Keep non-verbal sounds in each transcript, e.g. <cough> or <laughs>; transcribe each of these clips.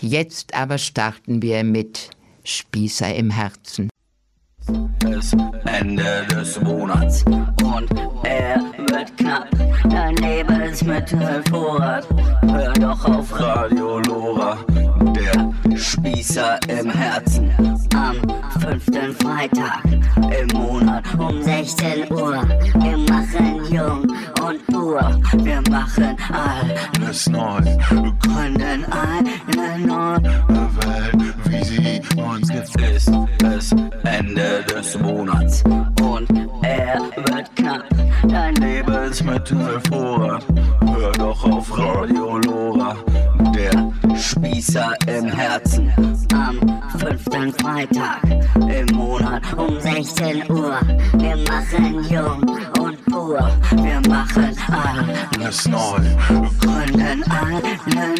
jetzt aber starten wir mit Spießer im Herzen. Es Ende des Monats und er wird knapp. Dein Lebensmittelvorrat. Hör doch auf Radio Lora, der Spießer im Herzen. Am fünften Freitag im Monat um 16 Uhr. Wir machen jung und pur. Wir machen alles neu. Wir gründen eine neue Welt, wie sie uns gefällt. Ist es Ende des Monats und er wird knapp. Dein Lebensmittelvorrat. Hör doch auf Radio Lora, der Spießer im Herzen. Am fünften Freitag im Monat um 16 Uhr. Wir machen jung und pur. Wir machen alles neu. Gründen eine Welt.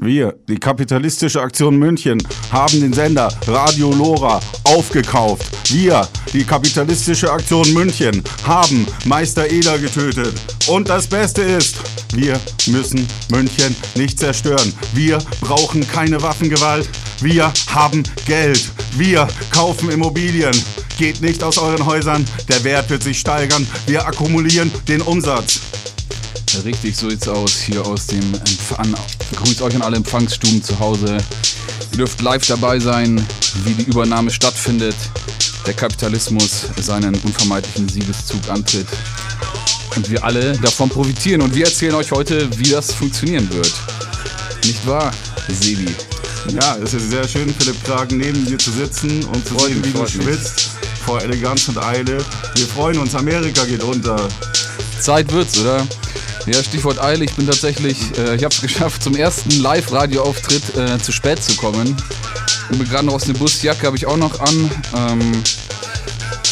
Wir, die kapitalistische Aktion München, haben den Sender Radio Lora aufgekauft. Wir, die kapitalistische Aktion München, haben Meister Eder getötet. Und das Beste ist, wir müssen München nicht zerstören. Wir brauchen keine Waffengewalt. Wir haben Geld. Wir kaufen Immobilien. Geht nicht aus euren Häusern. Der Wert wird sich steigern. Wir akkumulieren den Umsatz. Richtig, so sieht's aus hier aus dem Empfang. Grüßt euch an alle Empfangsstuben zu Hause. Ihr dürft live dabei sein, wie die Übernahme stattfindet, der Kapitalismus seinen unvermeidlichen Siegeszug antritt und wir alle davon profitieren. Und wir erzählen euch heute, wie das funktionieren wird. Nicht wahr, Sebi? Ja, es ist sehr schön, Philipp Kragen neben dir zu sitzen und zu Freut sehen, wie du schwitzt vor Eleganz und Eile. Wir freuen uns, Amerika geht unter. Zeit wird's, oder? Ja, Stichwort Eile. Ich bin tatsächlich, äh, ich habe es <laughs> geschafft, zum ersten Live-Radio-Auftritt äh, zu spät zu kommen. Und bin gerade noch aus dem Bus, Jacke habe ich auch noch an. Ähm,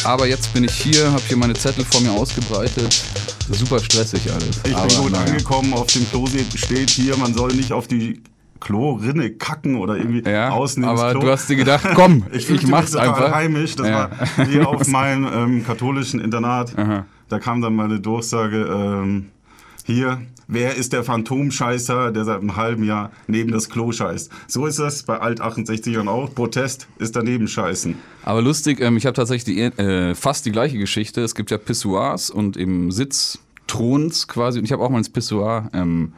aber jetzt bin ich hier, habe hier meine Zettel vor mir ausgebreitet. Super stressig alles. Ich aber, bin gut naja. angekommen, auf dem Klo steht hier, man soll nicht auf die Klorinne kacken oder irgendwie Ja, außen ins aber Klo. du hast dir gedacht, komm, <laughs> ich, mich mach's total einfach. heimisch. Das Ja. war <laughs> hier auf meinem ähm, katholischen Internat. Aha. Da kam dann meine Durchsage, ähm, hier, wer ist der Phantomscheißer, der seit einem halben Jahr neben das Klo scheißt? So ist das bei Alt-68ern auch. Protest ist daneben scheißen. Aber lustig, ähm, ich habe tatsächlich die, äh, fast die gleiche Geschichte. Es gibt ja Pissoirs und eben Sitzthrons quasi. Und ich habe auch mal ins Pissoir ähm,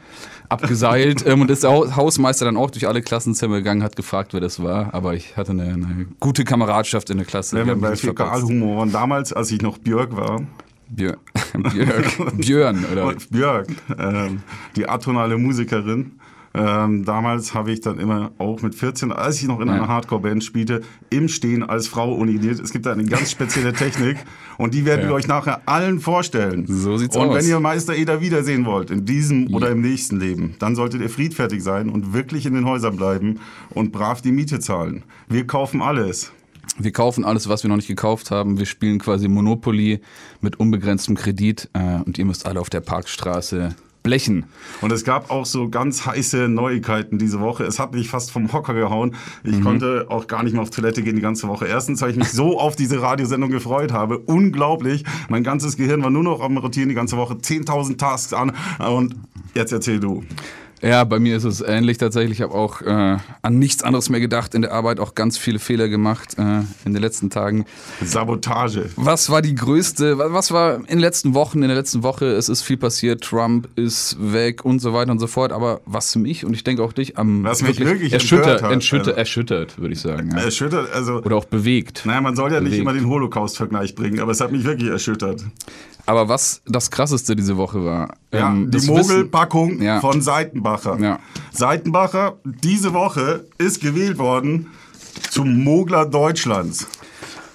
abgeseilt <laughs> ähm, und ist der Hau- Hausmeister dann auch durch alle Klassenzimmer gegangen, hat gefragt, wer das war. Aber ich hatte eine, eine gute Kameradschaft in der Klasse. Mich bei nicht verpatzt. Fäkalhumor waren, damals, als ich noch Björk war, Björn, <laughs> Björk, Björn, oder? Und Björk, ähm, die atonale Musikerin. Ähm, damals habe ich dann immer auch mit 14, als ich noch in Ja. einer Hardcore-Band spielte, im Stehen als Frau unigniert. Es gibt da eine ganz spezielle Technik und die werden Ja. wir euch nachher allen vorstellen. So sieht's und aus. wenn ihr Meister Eder wiedersehen wollt, in diesem oder im nächsten Leben, dann solltet ihr friedfertig sein und wirklich in den Häusern bleiben und brav die Miete zahlen. Wir kaufen alles. Wir kaufen alles, was wir noch nicht gekauft haben. Wir spielen quasi Monopoly mit unbegrenztem Kredit äh, und ihr müsst alle auf der Parkstraße blechen. Und es gab auch so ganz heiße Neuigkeiten diese Woche. Es hat mich fast vom Hocker gehauen. Ich Mhm. konnte auch gar nicht mehr auf Toilette gehen die ganze Woche. Erstens, weil ich mich so <laughs> auf diese Radiosendung gefreut habe. Unglaublich. Mein ganzes Gehirn war nur noch am Rotieren die ganze Woche. 10.000 Tasks an. Und jetzt erzähl du. Ja, bei mir ist es ähnlich tatsächlich. Ich habe auch äh, an nichts anderes mehr gedacht in der Arbeit, auch ganz viele Fehler gemacht äh, in den letzten Tagen. Sabotage. Was war die größte, wa- was war in den letzten Wochen, in der letzten Woche, es ist viel passiert, Trump ist weg und so weiter und so fort, aber was mich und ich denke auch dich am Was mich wirklich erschüttert, hat, erschüttert, also- erschüttert, würde ich sagen. Ja. Erschüttert, also. Oder auch bewegt. Naja, man soll ja nicht Bewegt. immer den Holocaust-Vergleich bringen, aber es hat mich wirklich erschüttert. Aber was das krasseste diese Woche war, Ja, ähm, die Mogelpackung Ja. von Seitenbacher. Ja. Seitenbacher, diese Woche ist gewählt worden zum Mogler Deutschlands.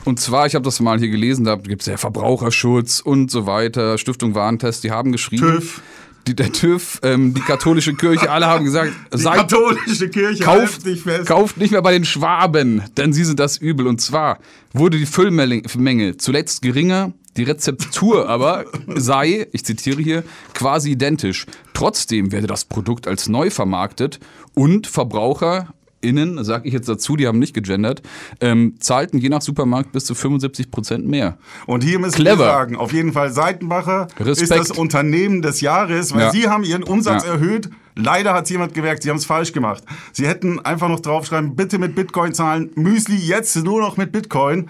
Und zwar, ich habe das mal hier gelesen, da gibt es ja Verbraucherschutz und so weiter, Stiftung Warentest, die haben geschrieben. TÜV. Die, der TÜV, ähm, die katholische Kirche, alle haben gesagt, <laughs> Die seid, katholische Kirche kauft, fest. kauft nicht mehr bei den Schwaben, denn sie sind das Übel. Und zwar wurde die Füllmenge zuletzt geringer, die Rezeptur aber sei, ich zitiere hier, quasi identisch. Trotzdem werde das Produkt als neu vermarktet und Verbraucher KonsumentInnen, sag ich jetzt dazu, die haben nicht gegendert, ähm, zahlten je nach Supermarkt bis zu 75 Prozent mehr. Und hier müssen Clever. wir sagen, auf jeden Fall Seitenbacher ist Respekt. das Unternehmen des Jahres, weil Ja. sie haben ihren Umsatz Ja. erhöht. Leider hat jemand gemerkt, sie haben es falsch gemacht. Sie hätten einfach noch draufschreiben, bitte mit Bitcoin zahlen, Müsli jetzt nur noch mit Bitcoin.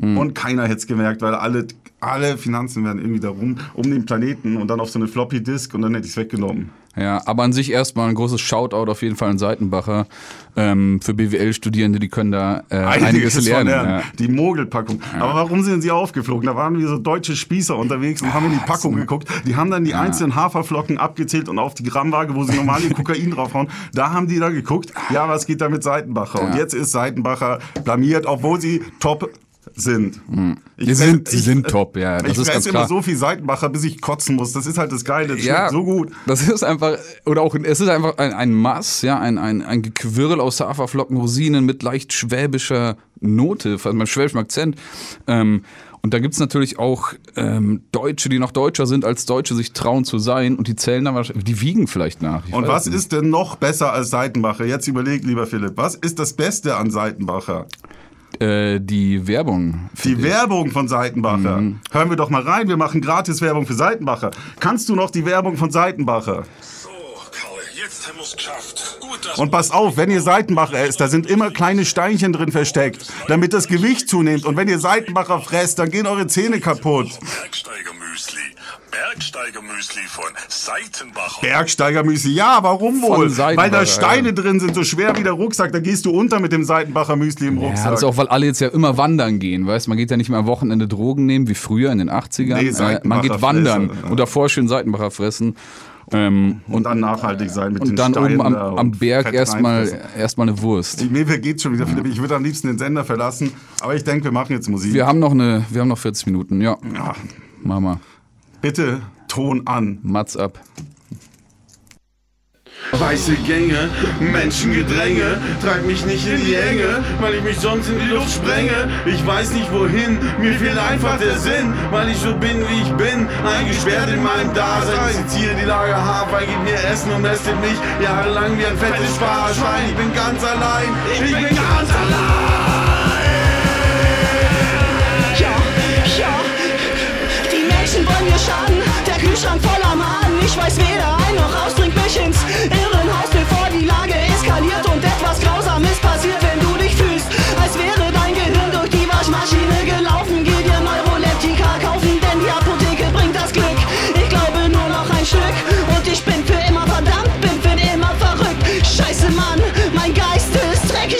Hm. Und keiner hätte es gemerkt, weil alle, alle Finanzen werden irgendwie darum, um den Planeten und dann auf so eine Floppy Disk und dann hätte ich es weggenommen. Ja, aber an sich erstmal ein großes Shoutout auf jeden Fall an Seitenbacher. Ähm, für BWL-Studierende, die können da äh, einiges, von lernen. lernen. Ja. Die Mogelpackung. Aber warum sind sie aufgeflogen? Da waren wir so deutsche Spießer unterwegs und haben in die Packung geguckt. Die haben dann die einzelnen Haferflocken abgezählt und auf die Grammwaage, wo sie normal ihr Kokain draufhauen, da haben die da geguckt, ja, was geht da mit Seitenbacher? Und Ja. jetzt ist Seitenbacher blamiert, obwohl sie top sind. Ich Die sind, die ich- sind top, ja. Das ich ist ganz immer klar. so viel Seitenbacher, bis ich kotzen muss. Das ist halt das Geile. Das schmeckt so gut. Das ist einfach, oder auch, es ist einfach ein, ein Mass, ja, ein, ein, ein Gequirl aus Haferflocken, Rosinen mit leicht schwäbischer Note, also mit schwäbischem Akzent. Ähm, und da gibt's natürlich auch ähm, Deutsche, die noch deutscher sind, als Deutsche sich trauen zu sein und die zählen dann wahrscheinlich, die wiegen vielleicht nach. Ich Und was ist denn noch besser als Seitenbacher? Jetzt überleg, lieber Philipp, was ist das Beste an Seitenbacher? Äh, die Werbung. Die Werbung von Seitenbacher. Mhm. Hören wir doch mal rein, wir machen gratis Werbung für Seitenbacher. Kannst du noch die Werbung von Seitenbacher? So, Karl, jetzt haben wir es geschafft. Gut, Und pass auf, wenn ihr Seitenbacher esst, da sind immer kleine Steinchen drin versteckt, damit das Gewicht zunimmt. Und wenn ihr Seitenbacher fresst, dann gehen eure Zähne kaputt. Bergsteigermüsli von Seitenbacher. Bergsteigermüsli, ja, warum wohl? Weil da ja. Steine drin sind, so schwer wie der Rucksack, da gehst du unter mit dem Seitenbacher Müsli im Ja, Rucksack. das ist auch, weil alle jetzt ja immer wandern gehen, weißt Man geht ja nicht mehr am Wochenende Drogen nehmen, wie früher in den 80ern. Nee, äh, man geht wandern fressen, ja. und davor schön Seitenbacher fressen. Ähm, und dann nachhaltig sein mit den und dann Steinen oben am, und am Berg erstmal erstmal eine Wurst. Mir geht's schon wieder, Philipp. Ich würde am liebsten den Sender verlassen, aber ich denke, wir machen jetzt Musik. Wir haben noch eine, wir haben noch 40 Minuten, ja. Ja, Mama, bitte Ton an. Mats ab. Weiße Gänge, Menschengedränge, treib mich nicht in die Enge, weil ich mich sonst in die Luft sprenge. Ich weiß nicht wohin, mir fehlt einfach der Sinn, weil ich so bin wie ich bin, eingesperrt in meinem Dasein. Ich zitiere die Lager Hafer, gib mir Essen und mästet mich jahrelang wie ein fettes Sparschwein. Ich bin ganz allein, ich bin ganz allein. Menschen wollen mir schaden. Der Kühlschrank voller Maden. Ich weiß weder ein noch aus, bringt mich ins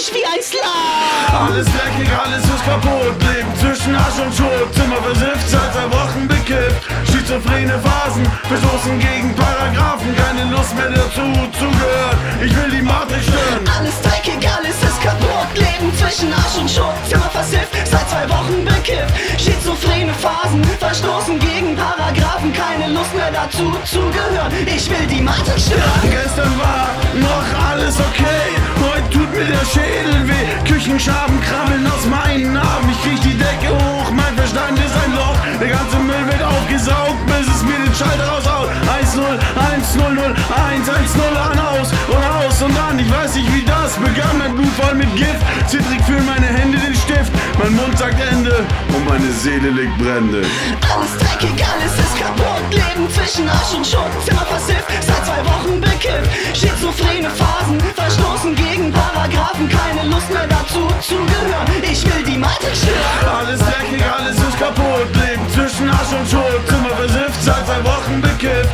dreckig wie ein Slime. Alles dreckig, alles ist kaputt. Leben zwischen Arsch und Schuld. Zimmer versifft, seit zwei Wochen bekippt. Schizophrene Phasen, verstoßen gegen Paragraphen. Keine Lust mehr dazu zu gehören. Ich will die Matrix stören. Alles dreckig, alles ist kaputt. Leben zwischen Arsch und Schuld. Zimmer versifft, seit zwei Wochen bekifft. Schizophrene Phasen, verstoßen gegen Paragraphen. Keine Lust mehr dazu zu gehören. Ich will die Matrix stören. Gestern war noch alles okay. Heute tut mir der Schädel weh. Küchenschaben krabbeln aus meinen Armen. Ich krieg die Decke hoch, mein Verstand ist ein Loch. Der ganze Müll wird aufgesaugt, bis es mir den Schalter raushaut. 1 0, 1 0 0, 1 1 0 an aus und aus und an. Ich weiß nicht, wie das begann. Mein Blut voll mit Gift. Zittrig fühlen meine Hände den Stift. Mein Mund sagt Ende und meine Seele legt Brände. Alles dreckig, alles ist kaputt. Leben zwischen Arsch und Schuld. Zimmer versifft, seit zwei Wochen bekifft. Schizophrene Phasen, verstoßen gegen Paragraphen. Keine Lust mehr dazu zu gehören. Ich will die Matrix stören. Alles dreckig, alles ist kaputt. Leben zwischen Arsch und Schuld. Zimmer versifft, seit zwei Wochen bekifft.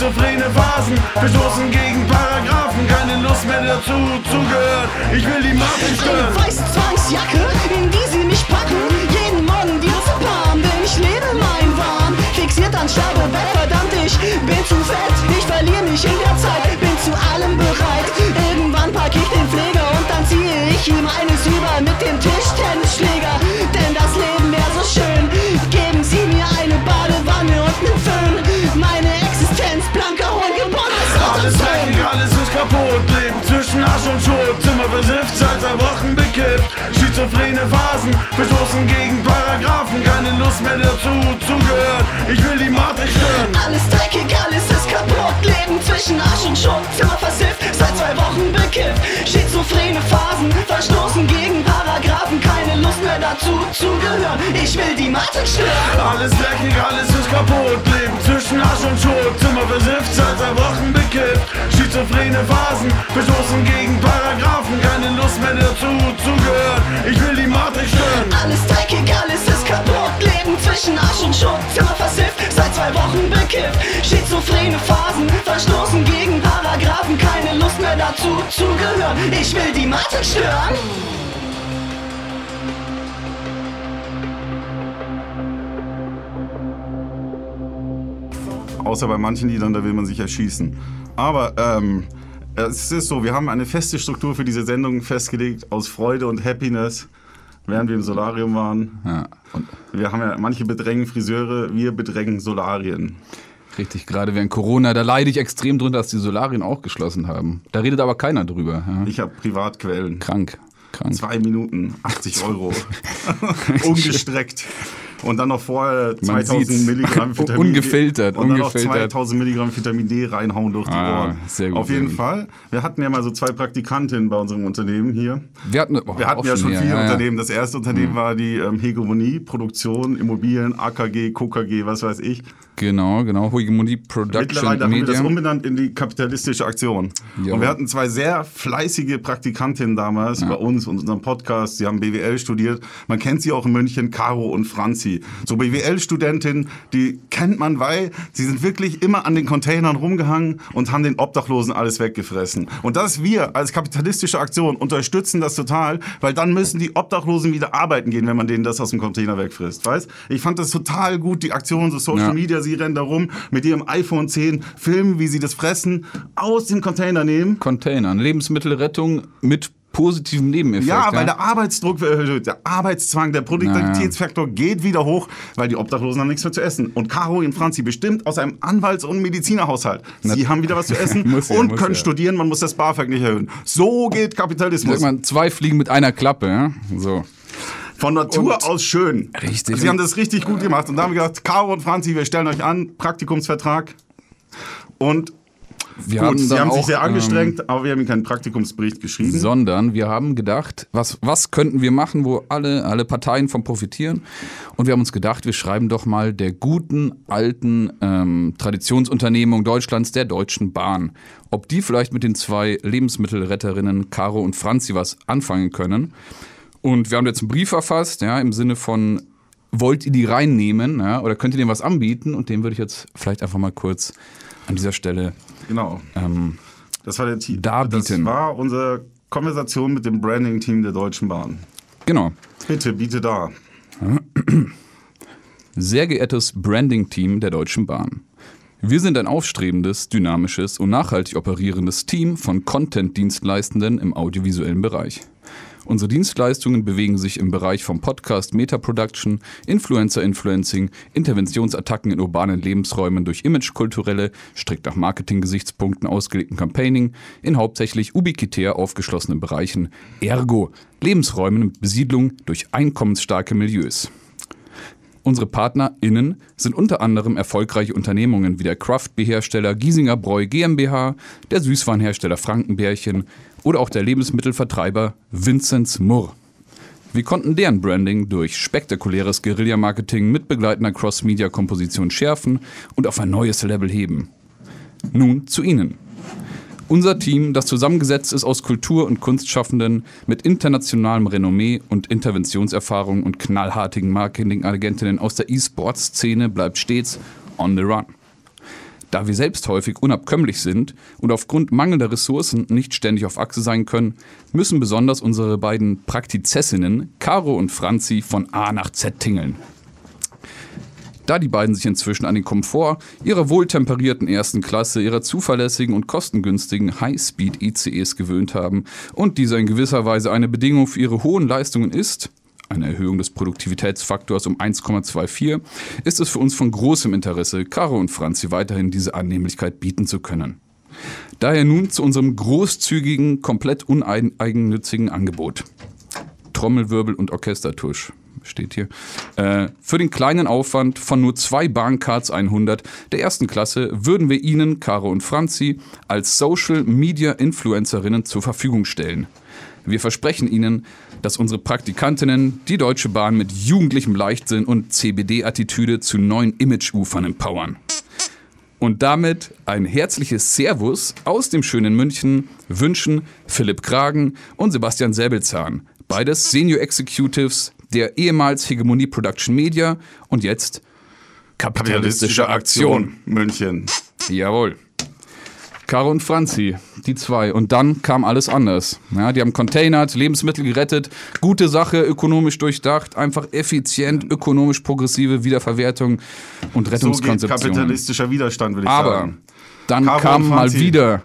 Schizophrene Phasen, verstoßen gegen Paragraphen. Keine Lust mehr dazu zu gehören. Ich will die Eine stören. weiße Zwangsjacke, in die sie mich packen. Jeden Morgen Diazepam, denn ich lebe mein Wahn. Fixiert an Sterbebett, verdammt, ich bin zu fett. Ich verliere mich in der Zeit, bin zu allem bereit. Irgendwann pack ich den Pfleger und dann ziehe ich ihm eines über mit dem Tischtennisschläger. Kaputt. Leben zwischen Arsch und Schuld. Versifft, seit zwei Wochen bekippt. Schizophrene Phasen, verstoßen gegen Paragraphen. Keine Lust mehr dazu zu gehören. Ich will die Matrix stören. Alles dreckig, alles ist kaputt. Leben zwischen Arsch und Schuld. Zimmer versifft, seit zwei Wochen bekifft. Schizophrene Phasen, verstoßen gegen Paragraphen, keine Lust mehr dazu zu gehören. Ich will die Matrix stören. Alles dreckig, alles ist kaputt. Leben zwischen Arsch und Schuld. Zimmer versifft, seit zwei Wochen bekifft. Schizophrene Phasen, verstoßen gegen Paragraphen. Keine Lust mehr dazu zu gehören. Ich will die Matrix stören. Alles dreckig, alles ist kaputt. Leben zwischen Arsch und Schuld, Zimmer versifft, seit zwei Wochen bekifft. Schizophrene Phasen, verstoßen gegen Paragraphen, keine Lust mehr dazu zu gehören. Ich will die Matrix stören. Außer bei manchen Liedern, da will man sich erschießen. Aber ähm, es ist so, wir haben eine feste Struktur für diese Sendung festgelegt aus Freude und Happiness, während wir im Solarium waren. Ja, und Wir haben ja, manche bedrängen Friseure, wir bedrängen Solarien. richtig, gerade während Corona, da leide ich extrem drunter, dass die Solarien auch geschlossen haben. Da redet aber keiner drüber. Ja. Ich habe Privatquellen. Krank, krank. Zwei Minuten, 80 Euro. <laughs> <laughs> Ungestreckt. Und dann noch vorher Man 2000 sieht's. Milligramm <laughs> Vitamin Ungefiltert, D. Und dann noch ungefiltert. 2000 Milligramm Vitamin D reinhauen durch die Ah, Ohren. sehr gut, Auf jeden. Fall. Wir hatten ja mal so zwei Praktikantinnen bei unserem Unternehmen hier. Wir hatten, oh, Wir hatten ja schon viele ja, ja. Unternehmen. Das erste Mhm. Unternehmen war die ähm, Hegemonie, Produktion, Immobilien, AKG, KKG, was weiß ich. Genau, genau. Hegemonie Production Mittlerweile haben wir das umbenannt in die kapitalistische Aktion. Ja. Und wir hatten zwei sehr fleißige Praktikantinnen damals bei uns und unserem Podcast. Sie haben BWL studiert. Man kennt sie auch in München, Caro und Franzi. So BWL-Studentinnen, die kennt man, weil sie sind wirklich immer an den Containern rumgehangen und haben den Obdachlosen alles weggefressen. Und das wir als kapitalistische Aktion unterstützen das total, weil dann müssen die Obdachlosen wieder arbeiten gehen, wenn man denen das aus dem Container wegfrisst. Weißt? Ich fand das total gut, die Aktion, so Social Ja. Media, sie rennen da rum mit ihrem iPhone 10, filmen, wie sie das Fressen, aus dem Container nehmen. Containern. Lebensmittelrettung mit positivem Nebeneffekt. Ja, weil der Arbeitsdruck erhöht wird, der Arbeitszwang, der Produktivitätsfaktor geht wieder hoch, weil die Obdachlosen haben nichts mehr zu essen. Und Caro und Franzi bestimmt aus einem Anwalts- und Medizinerhaushalt. Sie haben wieder was zu <laughs> essen ja, und können ja. studieren, man muss das BAföG nicht erhöhen. So geht Kapitalismus. Man, zwei Fliegen mit einer Klappe. Ja? So. Von Natur Und- aus schön. Richtig. Sie haben das richtig gut gemacht. Und da haben wir gesagt, Caro und Franzi, wir stellen euch an, Praktikumsvertrag. Und Wir gut, haben sie haben sich auch, sehr ähm, angestrengt, aber wir haben ihnen keinen Praktikumsbericht geschrieben. sondern wir haben gedacht, was, was könnten wir machen, wo alle, alle Parteien von profitieren? Und wir haben uns gedacht, wir schreiben doch mal der guten, alten ähm, Traditionsunternehmung Deutschlands, der Deutschen Bahn. Ob die vielleicht mit den zwei Lebensmittelretterinnen Caro und Franzi was anfangen können. Und wir haben jetzt einen Brief verfasst, ja, im Sinne von, wollt ihr die reinnehmen, ja, oder könnt ihr denen was anbieten? Und den würde ich jetzt vielleicht einfach mal kurz an dieser Stelle Genau. ähm, Das war der Titel. Darbieten. Das war unsere Konversation mit dem Branding-Team der Deutschen Bahn. genau. Bitte, biete da. <clears throat> Sehr geehrtes Branding-Team der Deutschen Bahn. Wir sind ein aufstrebendes, dynamisches und nachhaltig operierendes Team von Content-Dienstleistenden im audiovisuellen Bereich. Unsere Dienstleistungen bewegen sich im Bereich vom Podcast Meta-Production, Influencer-Influencing, Interventionsattacken in urbanen Lebensräumen durch imagekulturelle, strikt nach Marketing-Gesichtspunkten ausgelegten Campaigning, in hauptsächlich ubiquitär aufgeschlossenen Bereichen, ergo Lebensräumen mit Besiedlung durch einkommensstarke Milieus. Unsere PartnerInnen sind unter anderem erfolgreiche Unternehmungen wie der Craft-Hersteller Giesinger Bräu GmbH, der Süßwarenhersteller Frankenbärchen oder auch der Lebensmittelvertreiber Vinzenz Murr. Wir konnten deren Branding durch spektakuläres Guerilla-Marketing mit begleitender Cross-Media-Komposition schärfen und auf ein neues Level heben. Nun zu Ihnen. Unser Team, das zusammengesetzt ist aus Kultur- und Kunstschaffenden mit internationalem Renommee und Interventionserfahrung und knallhartigen Marketingagentinnen aus der E-Sports-Szene, bleibt stets on the run. Da wir selbst häufig unabkömmlich sind und aufgrund mangelnder Ressourcen nicht ständig auf Achse sein können, müssen besonders unsere beiden Praktizessinnen, Caro und Franzi, von A nach Z tingeln. Da die beiden sich inzwischen an den Komfort ihrer wohltemperierten ersten Klasse, ihrer zuverlässigen und kostengünstigen High-Speed-ICEs gewöhnt haben und dieser in gewisser Weise eine Bedingung für ihre hohen Leistungen ist, eine Erhöhung des Produktivitätsfaktors um 1,24, ist es für uns von großem Interesse, Caro und Franzi weiterhin diese Annehmlichkeit bieten zu können. Daher nun zu unserem großzügigen, komplett uneigennützigen Angebot. Trommelwirbel und Orchestertusch steht hier. Äh, für den kleinen Aufwand von nur zwei Bahncards 100 der ersten Klasse würden wir Ihnen, Caro und Franzi, als Social Media Influencerinnen zur Verfügung stellen. Wir versprechen Ihnen, dass unsere Praktikantinnen die Deutsche Bahn mit jugendlichem Leichtsinn und CBD-Attitüde zu neuen Image-Ufern empowern. Und damit ein herzliches Servus aus dem schönen München wünschen Philipp Kragen und Sebastian Säbelzahn, beides Senior Executives der ehemals Hegemonie Production Media und jetzt kapitalistische Aktion. München. Jawohl. Caro und Franzi, die zwei. Und dann kam alles anders. Ja, die haben containert, Lebensmittel gerettet, gute Sache, ökonomisch durchdacht, einfach effizient, ökonomisch progressive Wiederverwertung und So Rettungskonzeption. kapitalistischer Widerstand, würde ich Aber sagen. dann Caro kam mal wieder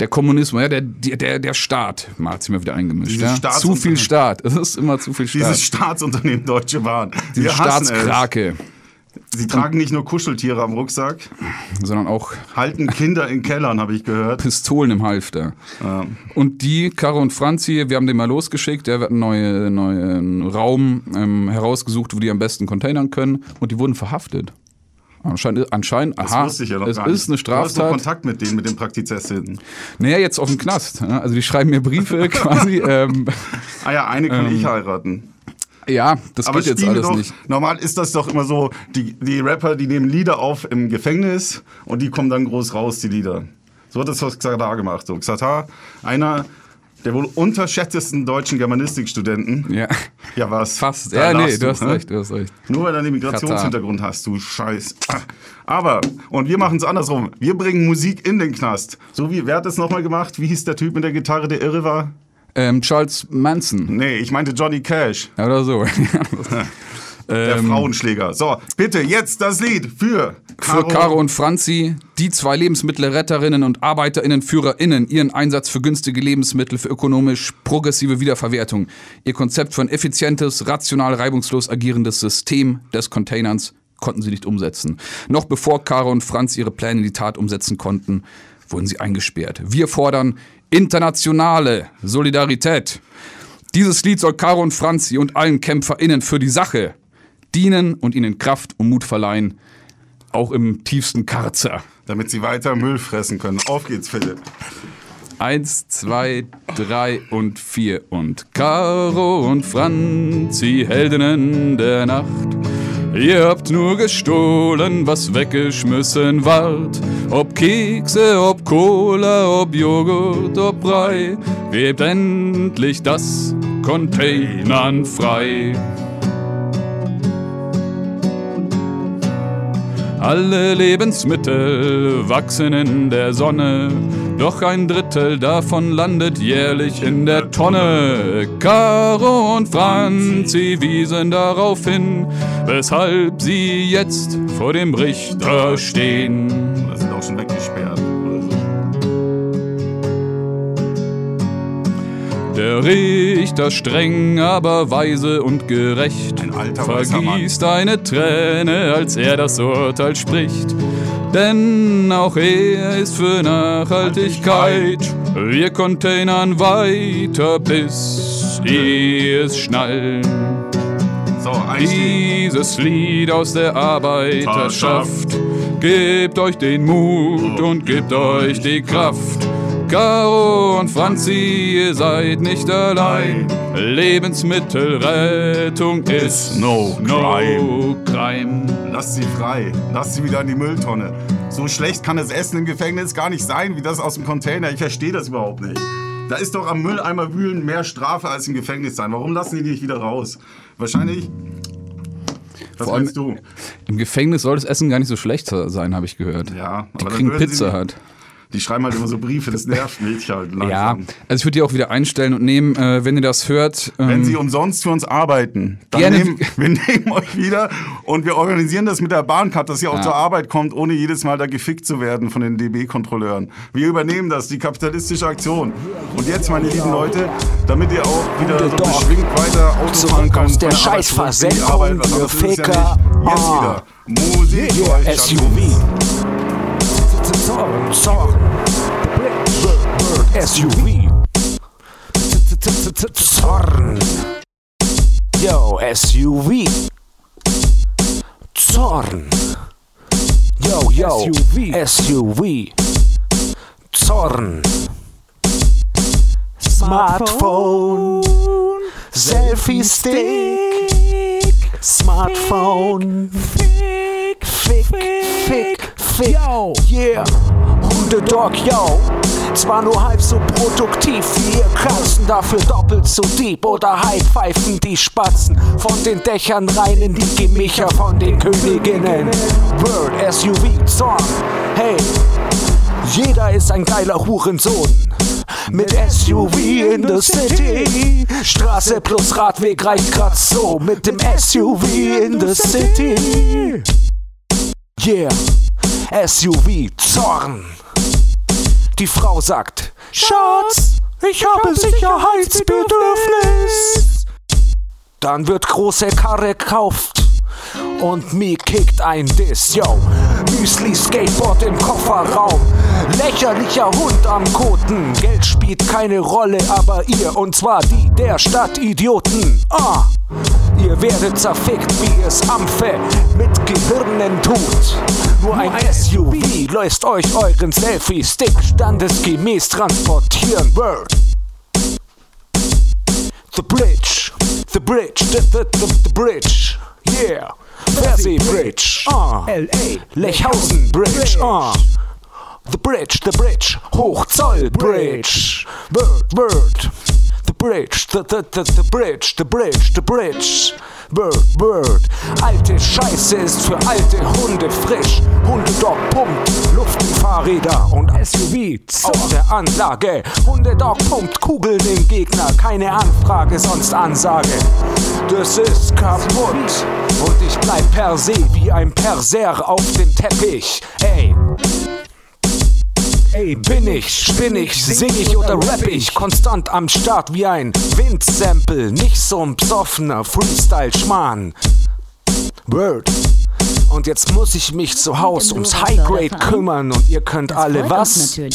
der Kommunismus, ja, der, der, der Staat, mal hat sich mal wieder eingemischt. Ja? Zu viel Staat. <laughs> Es ist immer zu viel Staat. Dieses Staatsunternehmen Deutsche Bahn. Diese Staatskrake. Sie tragen nicht nur Kuscheltiere am Rucksack, Sondern auch halten Kinder in Kellern, habe ich gehört. Pistolen im Halfter. Und die, Caro und Franzi, wir haben den mal losgeschickt, der wird einen neuen neuen Raum ähm, herausgesucht, wo die am besten containern können. Und die wurden verhaftet. Anscheinend, anscheinend Das aha, wusste ich ja noch es gar nicht. ist eine Du hast Straftat. Kontakt mit denen, mit den Praktizessinnen. Naja, jetzt auf dem Knast. Also die schreiben mir Briefe <laughs> quasi. Ähm, Ah ja, eine kann ich heiraten. ja, das Aber geht jetzt alles doch, nicht. normal ist das doch immer so, die, die Rapper, die nehmen Lieder auf im Gefängnis und die kommen dann groß raus, die Lieder. So hat das was Xatar gemacht. So, Xatar, einer der wohl unterschätztesten deutschen Germanistikstudenten. Ja, Ja, was? fast. Da Ja, nee, du hast ne? recht, du hast recht. Nur weil du einen Migrationshintergrund hast, du Scheiß. Aber, und wir machen es andersrum. Wir bringen Musik in den Knast. So wie, wer hat das nochmal gemacht? Wie hieß der Typ mit der Gitarre, der irre war? Ähm, Charles Manson. Nee, ich meinte Johnny Cash, Ja, Oder so. <laughs> der Ähm, Frauenschläger. So, bitte, jetzt das Lied für Für Caro und Franzi, die zwei Lebensmittelretterinnen und ArbeiterInnen-FührerInnen, ihren Einsatz für günstige Lebensmittel für ökonomisch progressive Wiederverwertung. Ihr Konzept für ein effizientes, rational, reibungslos agierendes System des Containerns konnten sie nicht umsetzen. Noch bevor Caro und Franz ihre Pläne in die Tat umsetzen konnten, wurden sie eingesperrt. Wir fordern internationale Solidarität. Dieses Lied soll Caro und Franzi und allen KämpferInnen für die Sache dienen und ihnen Kraft und Mut verleihen, auch im tiefsten Karzer. damit sie weiter Müll fressen können. Auf geht's, Philipp. Eins, zwei, drei und vier und Caro und Franzi, Heldinnen der Nacht. Ihr habt nur gestohlen, was weggeschmissen ward. Ob Kekse, ob Cola, ob Joghurt, ob Brei. Gebt endlich das Containern frei. Alle Lebensmittel wachsen in der Sonne, doch ein Drittel davon landet jährlich in der Tonne. Caro und Franzi wiesen darauf hin, weshalb sie jetzt vor dem Richter stehen. Oder sind auch schon weggesperrt. Der Richter streng, aber weise und gerecht Ein vergießt eine Träne, als er das Urteil spricht. Denn auch er ist für Nachhaltigkeit. Wir containern weiter, bis es schnallen. So. Dieses Lied aus der Arbeiterschaft Gebt euch den Mut und gebt euch die Kraft. Caro und Franzi, ihr seid nicht allein. Lebensmittelrettung ist no no crime. Lasst sie frei. Lasst sie wieder in die Mülltonne. So schlecht kann das Essen im Gefängnis gar nicht sein, wie das aus dem Container. Ich verstehe das überhaupt nicht. Da ist doch am Mülleimer wühlen mehr Strafe als im Gefängnis sein. Warum lassen die nicht wieder raus? Wahrscheinlich. Was Vor allem- meinst du? Im Gefängnis soll das Essen gar nicht so schlecht sein, habe ich gehört. Ja, Die kriegen Pizza nicht- halt. Die schreiben halt immer so Briefe, das nervt mich halt langsam. Ja, also ich würde die auch wieder einstellen und nehmen, äh, wenn ihr das hört. Ähm, Wenn Sie umsonst für uns arbeiten, dann Gerne. nehmen wir <laughs> nehmen euch wieder und wir organisieren das mit der Bahncard, dass ihr auch Ja. zur Arbeit kommt, ohne jedes Mal da gefickt zu werden von den DB-Kontrolleuren. Wir übernehmen das, die kapitalistische Aktion. Und jetzt, meine lieben Leute, damit ihr auch wieder so beschwingt weiter Auto fahren könnt, aus der Scheißversenkung ja Faker. nicht. Jetzt wieder Musik. Yeah, SUV. Zorn, Zorn. SUV. Zorn. Yo, SUV. Zorn. Yo, yo, SUV. Zorn. Smartphone, Selfie-Stick, Smartphone, Fick, Fick, Fick, Fick, yeah, Hundedog, yo. Zwar nur halb so produktiv wie ihr Katzen, dafür doppelt so deep oder halb pfeifen die Spatzen von den Dächern rein in die Gemächer von den Königinnen. Word, SUV, Zorn, hey, jeder ist ein geiler Hurensohn. Mit SUV in the City. Straße plus Radweg reicht grad so. Mit dem SUV in the City. Yeah, SUV Zorn. Die Frau sagt: Schatz, ich habe Sicherheitsbedürfnis. Dann wird große Karre gekauft und mir kickt ein Diss, yo. Müsli Skateboard im Kofferraum, lächerlicher Hund am Koten. Geld spielt keine Rolle, aber ihr und zwar die der Stadtidioten. Ah, ihr werdet zerfickt, wie es Ampfe mit Gehirnen tut. Nur ein SUV lässt euch euren Selfie-Stick standesgemäß transportieren. Word. The bridge, the bridge, the, the, the, the bridge, yeah. Versee Bridge, ah. L.A. Lechhausen Bridge, ah. The bridge, the bridge, Hochzoll Bridge, Word, word. The bridge, the, the, the, the bridge, the bridge, the bridge. Word, word. Alte Scheiße ist für alte Hunde frisch. Hundedog pumpt Luft in Fahrräder und SUV auf der Anlage. Hundedog pumpt Kugeln im Gegner. Keine Anfrage, sonst Ansage. Das ist kaputt. Und ich bleib per se wie ein Perser auf dem Teppich. Ey. Ey, bin ich, spinn ich, sing ich oder rapp ich konstant am Start wie ein Windsample, nicht so ein besoffener Freestyle-Schmarrn. Word. Und jetzt muss ich mich zu Haus ums Highgrade kümmern und ihr könnt alle freut was? SUV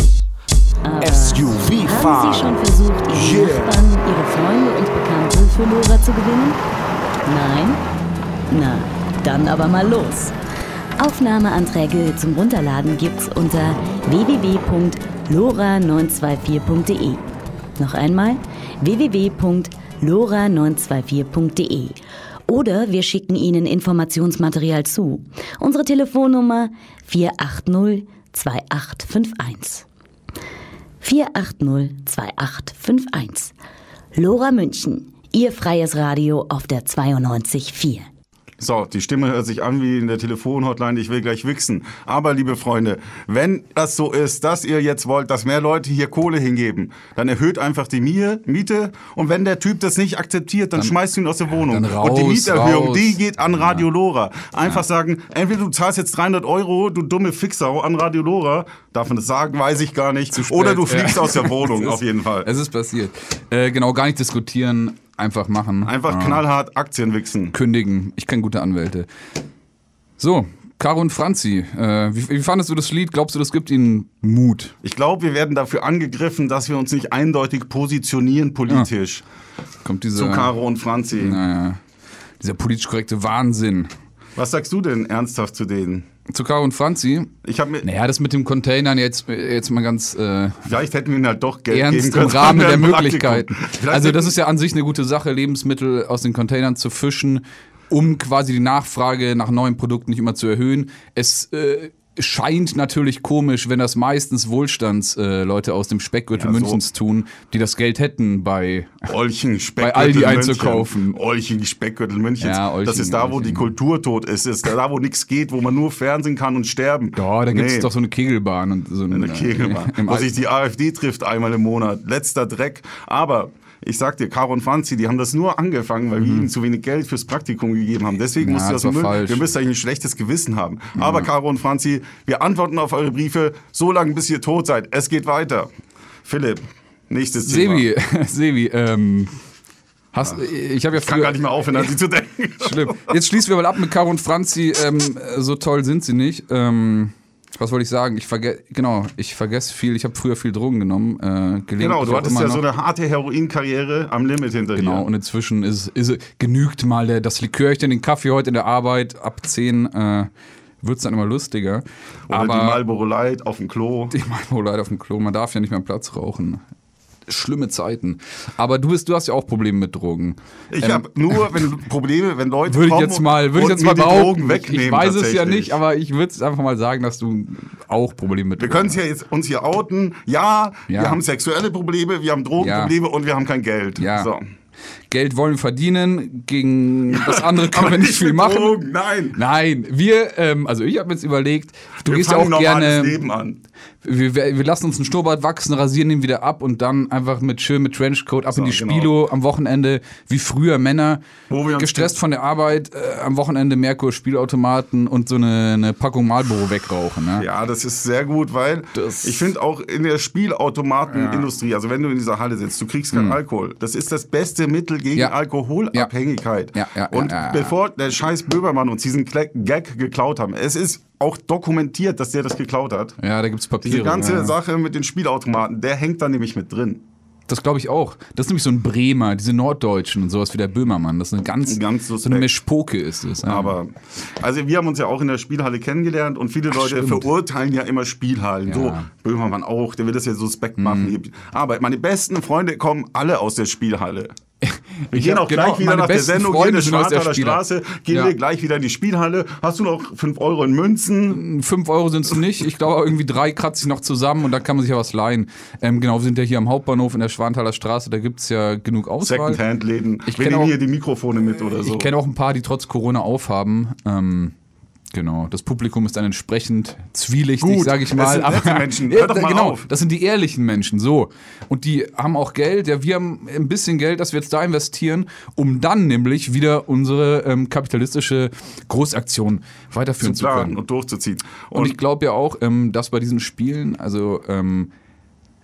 Haben fahren. Sie schon versucht, Ihre Yeah. Nachbarn, Ihre Freunde und Bekannte für Lora zu gewinnen? Nein? Na, dann aber mal los. Aufnahmeanträge zum Runterladen gibt's unter www.lora924.de. Noch einmal www.lora924.de. Oder wir schicken Ihnen Informationsmaterial zu. Unsere Telefonnummer 480 2851. 4802851. Lora München, Ihr freies Radio auf der 92.4. So, die Stimme hört sich an wie in der Telefonhotline, ich will gleich wichsen. Aber, liebe Freunde, wenn das so ist, dass ihr jetzt wollt, dass mehr Leute hier Kohle hingeben, dann erhöht einfach die Mie- Miete und wenn der Typ das nicht akzeptiert, dann, schmeißt du ihn aus der Wohnung. dann raus, und die Mieterhöhung, raus. die geht an Radio Lora. Einfach sagen, entweder du zahlst jetzt 300 Euro, du dumme Fixau, an Radio Lora, darf man das sagen, weiß ich gar nicht. spät, Oder du fliegst ja. aus der <laughs> Wohnung, ist- auf jeden Fall. Es ist passiert. Äh, genau, gar nicht diskutieren, einfach machen. Einfach Ah. knallhart Aktien wichsen. kündigen. Ich kenne gute Anwälte. So, Caro und Franzi, äh, wie, wie fandest du das Lied? Glaubst du, das gibt ihnen Mut? Ich glaube, wir werden dafür angegriffen, dass wir uns nicht eindeutig positionieren politisch. Kommt dieser, Zu Caro und Franzi. naja, dieser politisch korrekte Wahnsinn. Was sagst du denn ernsthaft zu denen? Zu Caro und Franzi? Ich habe mir, Naja, das mit dem Containern jetzt, jetzt mal ganz äh, vielleicht hätten wir ihnen halt doch Geld ernst im Rahmen der. Möglichkeiten. Also das ist ja an sich eine gute Sache, Lebensmittel aus den Containern zu fischen, um quasi die Nachfrage nach neuen Produkten nicht immer zu erhöhen. Es äh, scheint natürlich komisch, wenn das meistens Wohlstandsleute äh, aus dem Speckgürtel Ja, so. Münchens tun, die das Geld hätten bei <laughs> Olchen, Bei Aldi einzukaufen. Olchen, Speckgürtel Münchens. Ja, Olchen, das ist da, wo Olchen. die Kultur tot ist. Das ist da, wo nichts geht, wo man nur Fernsehen kann und sterben. Ja, da gibt es Nee. doch so eine Kegelbahn und so eine Kegelbahn, Im wo Al- sich die AfD trifft einmal im Monat. Letzter Dreck. Aber ich sag dir, Caro und Franzi, die haben das nur angefangen, weil wir ihnen zu wenig Geld fürs Praktikum gegeben haben. Deswegen Mhm. Ja, musst du das das Müll. Wir müssen eigentlich ein schlechtes Gewissen haben. Aber Caro und Franzi, wir antworten auf eure Briefe so lange, bis ihr tot seid. Es geht weiter. Philipp, nächstes Thema. Sebi, <laughs> Sebi, ähm, hast, ich habe ja Ich kann früher, gar nicht mehr aufhören, an sie zu <laughs> denken. Schlimm. Jetzt schließen wir mal ab mit Caro und Franzi. Ähm, so toll sind sie nicht. Ähm, was wollte ich sagen? Ich vergesse, genau, ich vergesse viel. Ich habe früher viel Drogen genommen. Äh, Genau, du hattest ja so eine harte Heroinkarriere am Limit hinter Genau, dir. und inzwischen ist, ist genügt mal der, das Likörchen, den Kaffee heute in der Arbeit. Ab 10 äh, wird es dann immer lustiger. Oder Aber die Marlboro Light auf dem Klo. die Marlboro Light auf dem Klo, man darf ja nicht mehr Platz rauchen. Schlimme Zeiten. Aber du bist, du hast ja auch Probleme mit Drogen. Ich Ähm, habe nur wenn Probleme, wenn Leute würde ich kommen jetzt mal, würde ich jetzt mal behaupten. Wegnehmen. ich weiß es ja nicht, aber ich würde es einfach mal sagen, dass du auch Probleme mit Wir können es ja jetzt uns hier outen. Ja, Ja. wir haben sexuelle Probleme, wir haben Drogenprobleme und wir haben kein Geld. Ja. So. Geld wollen wir verdienen, gegen das andere <laughs> können wir nicht viel machen. Drogen, nein. Nein, wir, ähm, also ich habe mir jetzt überlegt, du wir gehst ja auch gerne, Leben an. wir, wir wir lassen uns einen Schnurrbart wachsen, rasieren ihn wieder ab und dann einfach mit schön mit Trenchcoat ab in die genau. Spilo am Wochenende, wie früher Männer, gestresst von der Arbeit, äh, am Wochenende Merkur Spielautomaten und so eine, eine Packung Marlboro wegrauchen. Ne? Ja, das ist sehr gut, weil Das- ich finde auch in der Spielautomatenindustrie, also wenn du in dieser Halle sitzt, du kriegst keinen Alkohol. Das ist das beste Mittel gegen. Ja. Alkoholabhängigkeit. Ja, ja, Und bevor der scheiß Böbermann uns diesen Gag geklaut haben, es ist auch dokumentiert, dass der das geklaut hat. Ja, da gibt's Papiere. Diese ganze. Sache mit den Spielautomaten, der hängt da nämlich mit drin. Das glaube ich auch. Das ist nämlich so ein Bremer, diese Norddeutschen und sowas wie der Böhmermann. Das ist eine ganz, Ganz so eine. Mischpoke ist es. Ja. Aber, also wir haben uns ja auch in der Spielhalle kennengelernt und viele Leute stimmt. verurteilen ja immer Spielhallen. Ja. So, Böhmermann auch, der will das ja suspekt machen. Aber meine besten Freunde kommen alle aus der Spielhalle. Wir Ich gehen auch gleich genau, wieder nach der Sendung Freunde hier in der Spielhalle. Straße, gehen Ja. wir gleich wieder in die Spielhalle. Hast du noch 5 Euro in Münzen? 5 Euro sind es nicht. Ich glaube, irgendwie drei kratze ich noch zusammen und dann kann man sich ja was leihen. Ähm, genau, wir sind ja hier am Hauptbahnhof in der Schwanthaler Straße. Da gibt es ja genug Auswahl. Secondhand-Läden. Ich Wir kenn nehmen auch- hier die Mikrofone mit oder so. Ich kenne auch ein paar, die trotz Corona aufhaben. Ähm, genau, das Publikum ist dann entsprechend zwielichtig, sage ich das mal. sind nette Menschen. <laughs> Hör doch mal genau, auf. das sind die ehrlichen Menschen, so. Und die haben auch Geld. Ja, wir haben ein bisschen Geld, das wir jetzt da investieren, um dann nämlich wieder unsere ähm, kapitalistische Großaktion weiterführen zu zu, können. und durchzuziehen. Und, ich glaube ja auch, ähm, dass bei diesen Spielen, also ähm,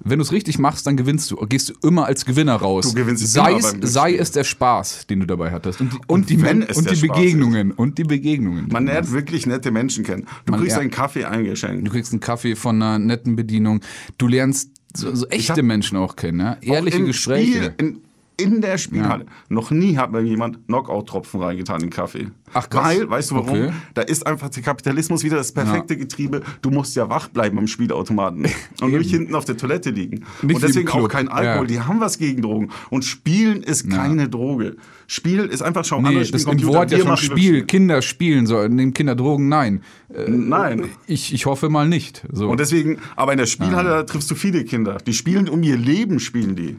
wenn du es richtig machst, dann gewinnst du. Gehst du immer als Gewinner raus. Du gewinnst sei immer es, beim sei es der Spaß, den du dabei hattest. Und die, und die, Men- es und die Begegnungen. Und die Begegnungen. die man lernt wirklich nette Menschen kennen. Du Man- kriegst einen Kaffee eingeschenkt. Du kriegst einen Kaffee von einer netten Bedienung. Du lernst so, so echte Menschen auch kennen. Ja? Ehrliche Gespräche. Spiel, in, in der Spielhalle. Noch nie hat mir jemand Knockout-Tropfen reingetan in den Kaffee. Ach, krass. Weil, weißt du warum? Okay. Da ist einfach der Kapitalismus wieder das perfekte Getriebe. Du musst ja wach bleiben am Spielautomaten <laughs> und nicht hinten auf der Toilette liegen. Nicht und deswegen auch kein Alkohol. Ja. Die haben was gegen Drogen. Und Spielen ist keine Droge. Spiel ist einfach schau Nee, andere das im Wort ja schon Spiel. Kinder spielen sollen, nehmen Kinder Drogen. Nein. Äh, Nein. Ich, ich hoffe mal nicht. So. Und deswegen, aber in der Spielhalle triffst du viele Kinder. Die spielen um ihr Leben, spielen die.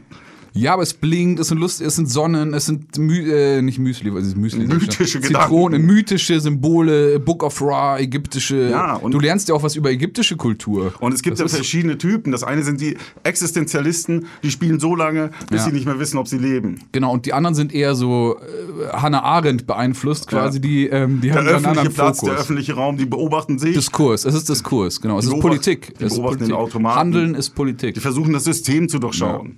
Ja, aber es blinkt, es sind Lust, es sind Sonnen, es sind Mü äh, nicht Müsli, was ist Müsli? <laughs> Mythische Zitronen, mythische Symbole, Book of Ra, ägyptische. Ja, und- du lernst ja auch was über ägyptische Kultur. Und es gibt Das ja verschiedene Typen. Das eine sind die Existenzialisten, die spielen so lange, bis Ja. sie nicht mehr wissen, ob sie leben. Genau, und die anderen sind eher so äh, Hannah Arendt beeinflusst quasi, die, ähm, die Der haben einen öffentliche anderen Platz, Fokus. der öffentliche Raum, die beobachten sich. Diskurs, es ist Diskurs, genau. Es ist Politik. die Es ist beobachten den Politik. Automaten. Handeln ist Politik. die versuchen das System zu durchschauen.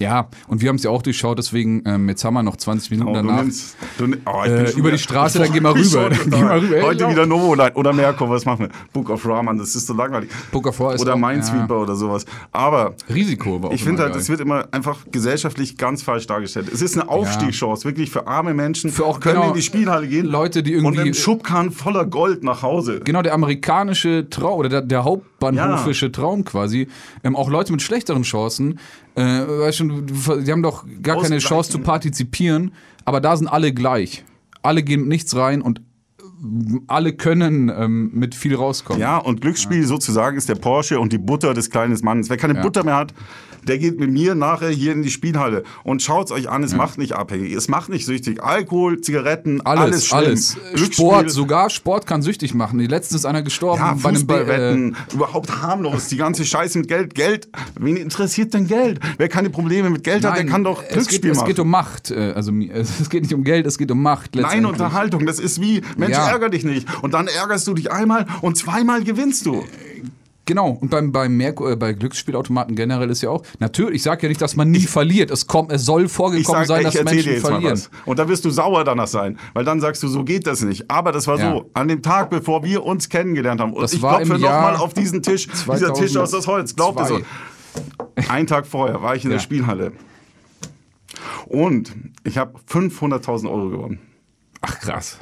Ja, und wir haben es ja auch durchschaut, deswegen, ähm, jetzt haben wir noch 20 Minuten Oh, du danach. nimmst, du, oh, Äh, über die Straße, dann <laughs> geh mal rüber. Geh mal rüber. Heute Ja. wieder Novoline oder Merkur, was machen wir? Book of Rahman, das ist so langweilig. Book of Ra ist oder auch- Minesweeper ja. oder sowas. Aber Risiko war ich finde halt, geil. das wird immer einfach gesellschaftlich ganz falsch dargestellt. Es ist eine Aufstiegschance, wirklich für arme Menschen. Für auch können genau in die Spielhalle gehen. Leute, die und irgendwie- mit einem Schubkarren voller Gold nach Hause. Genau, der amerikanische Traum oder der, der hauptbahnhofische Traum quasi. Ähm, auch Leute mit schlechteren Chancen, äh, weißt du- die haben doch gar keine. Chance zu partizipieren, aber da sind alle gleich. Alle gehen mit nichts rein und äh, alle können ähm, mit viel rauskommen. Ja, und Glücksspiel sozusagen ist der Porsche und die Butter des kleinen Mannes. Wer keine Ja. Butter mehr hat, der geht mit mir nachher hier in die Spielhalle und schaut's euch an, es macht nicht abhängig, es macht nicht süchtig. Alkohol, Zigaretten, alles, Alles, schlimm. alles. Sport, sogar Sport kann süchtig machen. Letztens ist einer gestorben ja, Be- äh, Fußballwetten, überhaupt harmlos, die ganze Scheiße mit Geld. Geld, wen interessiert denn Geld? Wer keine Probleme mit Geld hat, der Nein, kann doch es Glücksspiel geht, machen. Es geht um Macht. äh, Also <laughs> es geht nicht um Geld, es geht um Macht. Nein. Unterhaltung, das ist wie, Mensch, Ja. ärger dich nicht. Und dann ärgerst du dich einmal und zweimal gewinnst du. Genau, und beim, beim Merkur, äh, bei Glücksspielautomaten generell ist ja auch, natürlich, ich sage ja nicht, dass man nie verliert. Es, kommt, es soll Ich vorgekommen sag, sein, ich dass Menschen verlieren. Und da wirst du sauer danach sein, weil dann sagst du, so geht das nicht. Aber das war Ja. so, an dem Tag, bevor wir uns kennengelernt haben. Und Das ich war klopfe nochmal auf diesen Tisch, dieser Tisch aus das Holz, glaubt es. 2002. Einen Tag vorher war ich in Ja. der Spielhalle. Und ich habe 500.000 Euro gewonnen. Ach krass.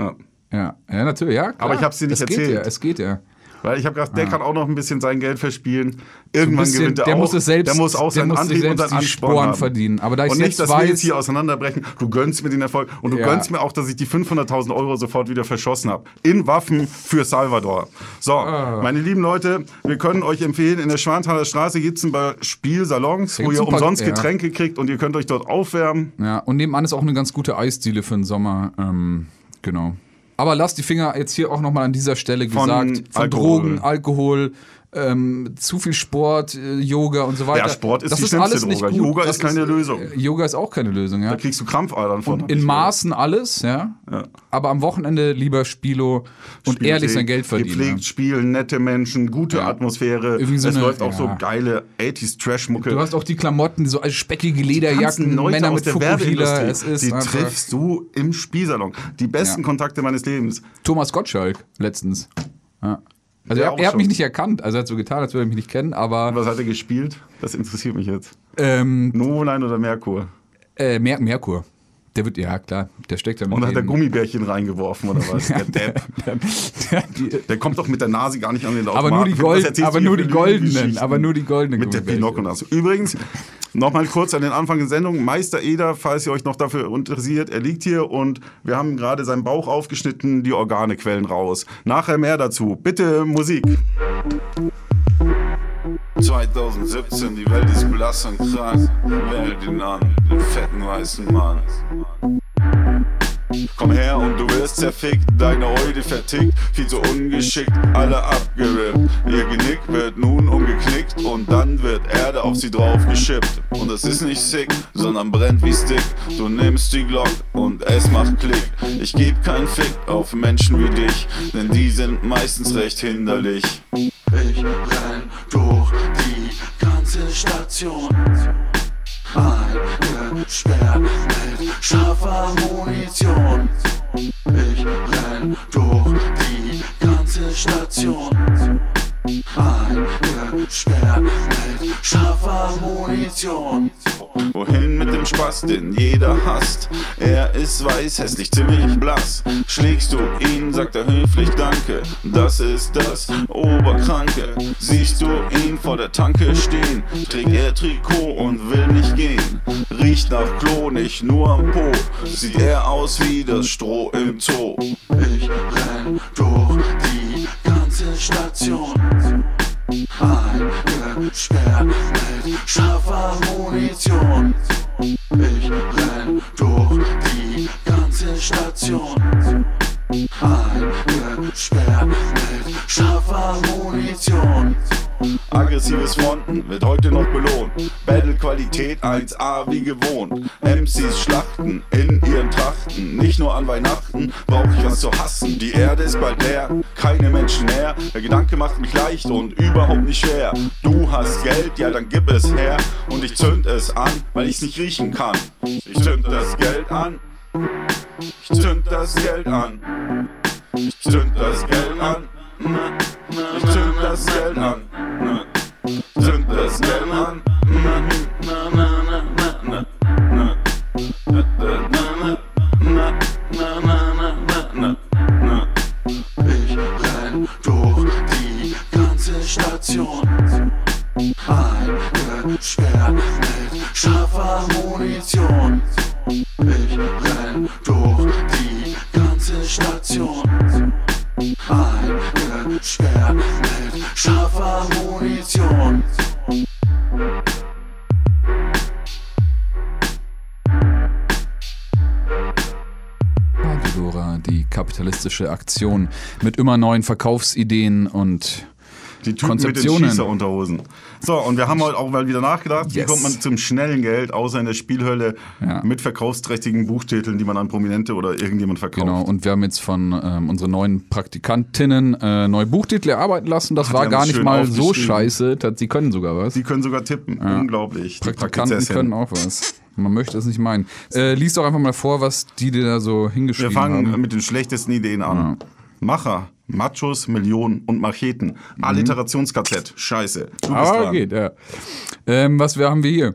Ja. Ja, ja natürlich, ja. Klar. Aber ich hab's dir nicht es Geht erzählt. ja, es geht ja. Weil ich habe gedacht, der Ah. kann auch noch ein bisschen sein Geld verspielen. Irgendwann bisschen- gewinnt er der auch. muss es selbst- der muss auch seinen muss Antrieb und seinen Ansporn verdienen. Aber da ich und nicht, dass wir weiß- jetzt hier auseinanderbrechen. Du gönnst mir den Erfolg und du Ja. gönnst mir auch, dass ich die 500.000 Euro sofort wieder verschossen habe. In Waffen für Salvador. So, Ah. meine lieben Leute, wir können euch empfehlen, in der Schwanthaler Straße gibt es ein paar Spielsalons, wo ihr umsonst ja. Getränke kriegt und ihr könnt euch dort aufwärmen. Ja, und nebenan ist auch eine ganz gute Eisdiele für den Sommer. Ähm, genau. Aber lasst die Finger jetzt hier auch nochmal an dieser Stelle Von gesagt von Alkohol. Drogen, Alkohol, ähm, zu viel Sport, äh, Yoga und so weiter. Ja, Sport ist das die ist schlimmste alles nicht Droge. gut. Yoga Das ist keine Lösung. äh, Yoga ist auch keine Lösung, ja. Da kriegst du Krampfadern von. in. Maßen alles, ja. Aber am Wochenende lieber Spilo und Spielothek, ehrlich sein Geld verdienen. Gepflegt ja. spielen, nette Menschen, gute Ja. Atmosphäre. Irgendwie so es eine- läuft auch ja. so geile 80s Trash-Mucke. Du hast auch die Klamotten, so als speckige Lederjacken, Männer aus mit Fukuhila. Es ist die einfach- triffst du im Spielsalon. Die besten Ja. Kontakte meines Lebens. Thomas Gottschalk letztens. Ja. Also er, er hat schon. mich nicht erkannt. Also er hat so getan, als würde er mich nicht kennen, aber Was hat er gespielt? Das interessiert mich jetzt. ähm, Novoline oder Merkur? äh, Mer Merkur. Der wird, ja klar, der steckt ja mit Und hat er denen. Gummibärchen reingeworfen oder was? <laughs> Der Depp. <laughs> Der kommt doch mit der Nase gar nicht an den Aber nur die Gold- aber nur die goldenen, aber nur die goldenen Mit der. Pinocchio-Nase. Übrigens, nochmal kurz an den Anfang der Sendung. Meister Eder, falls ihr euch noch dafür interessiert, er liegt hier und wir haben gerade seinen Bauch aufgeschnitten, die Organe quellen raus. Nachher mehr dazu. Bitte Musik. 2017, die Welt ist blass und krank. Wähle den an, den fetten weißen Mann. Komm her und du wirst zerfickt, deine Eude vertickt, viel zu ungeschickt, alle abgerippt. Ihr Genick wird nun umgeknickt und dann wird Erde auf sie drauf geschippt. Und es ist nicht sick, sondern brennt wie Stick. Du nimmst die Glock und es macht Klick. Ich geb keinen Fick auf Menschen wie dich, denn die sind meistens recht hinderlich. Ich renn durch die ganze Station. Eingesperrt mit scharfer Munition. Ich renn durch die ganze Station. Eingesperrt mit scharfer Munition. Wohin mit dem Spaß, den jeder hasst? Er ist weiß, hässlich, ziemlich blass. Schlägst du ihn, sagt er höflich Danke. Das ist das Oberkranke. Siehst du ihn vor der Tanke stehen? Trägt er Trikot und will nicht gehen. Riecht nach Klo, nicht nur am Po. Sieht er aus wie das Stroh im Zoo. Ich renn durch die ganze Station. Eingesperrt mit scharfer Munition. Ich renn durch die ganze Station. Eingesperrt mit scharfer Munition. Aggressives Fronten wird heute noch belohnt. Battle-Qualität 1A wie gewohnt. MCs schlachten in ihren Trachten. Nicht nur an Weihnachten brauch ich was zu hassen. Die Erde ist bald leer, keine Menschen mehr. Der Gedanke macht mich leicht und überhaupt nicht schwer. Du hast Geld, ja dann gib es her. Und ich zünd es an, weil ich's nicht riechen kann. Ich zünd das Geld an. Ich zünd das Geld an. Ich zünd das Geld an. Ich zünd das Geld an. Zünd das Geld an. Ich renn durch die ganze Station. Eingesperrt mit scharfer Munition. Ich renn kapitalistische Aktion mit immer neuen Verkaufsideen und Die Typen mit den Konzeptionen. Schießerunterhosen. So, und wir haben heute auch mal wieder nachgedacht, wie Yes. kommt man zum schnellen Geld, außer in der Spielhölle, Ja. mit verkaufsträchtigen Buchtiteln, die man an Prominente oder irgendjemand verkauft. Genau, und wir haben jetzt von ähm, unseren neuen Praktikantinnen äh, neue Buchtitel erarbeiten lassen. Das Ach, war gar nicht mal so scheiße. Sie können sogar was. Die können sogar tippen. Unglaublich. Die Praktikanten können auch was. Man möchte es nicht meinen. Äh, lies doch einfach mal vor, was die dir da so Wir hingeschrieben fangen haben. mit den schlechtesten Ideen an. Macher, Machos, Millionen und Macheten. Alliterations-KZ. Scheiße. Du bist Aber dran. geht, ja. Ähm, was wir, haben wir hier?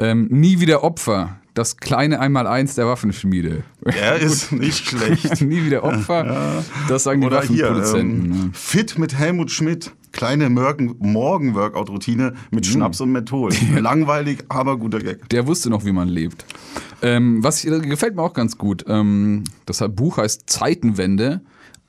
Ähm, nie wieder Opfer. Das kleine Einmaleins der Waffenschmiede. Er <laughs> ist nicht schlecht. <laughs> Nie wieder Opfer. Das sagen die Oder hier, Waffenproduzenten. ähm, ne? Fit mit Helmut Schmidt. Kleine Morgen- Morgen-Workout-Routine Hm. mit Schnaps und Menthol. <laughs> Langweilig, aber guter Gag. Der wusste noch, wie man lebt. Ähm, was hier- gefällt mir auch ganz gut. Ähm, das Buch heißt Zeitenwende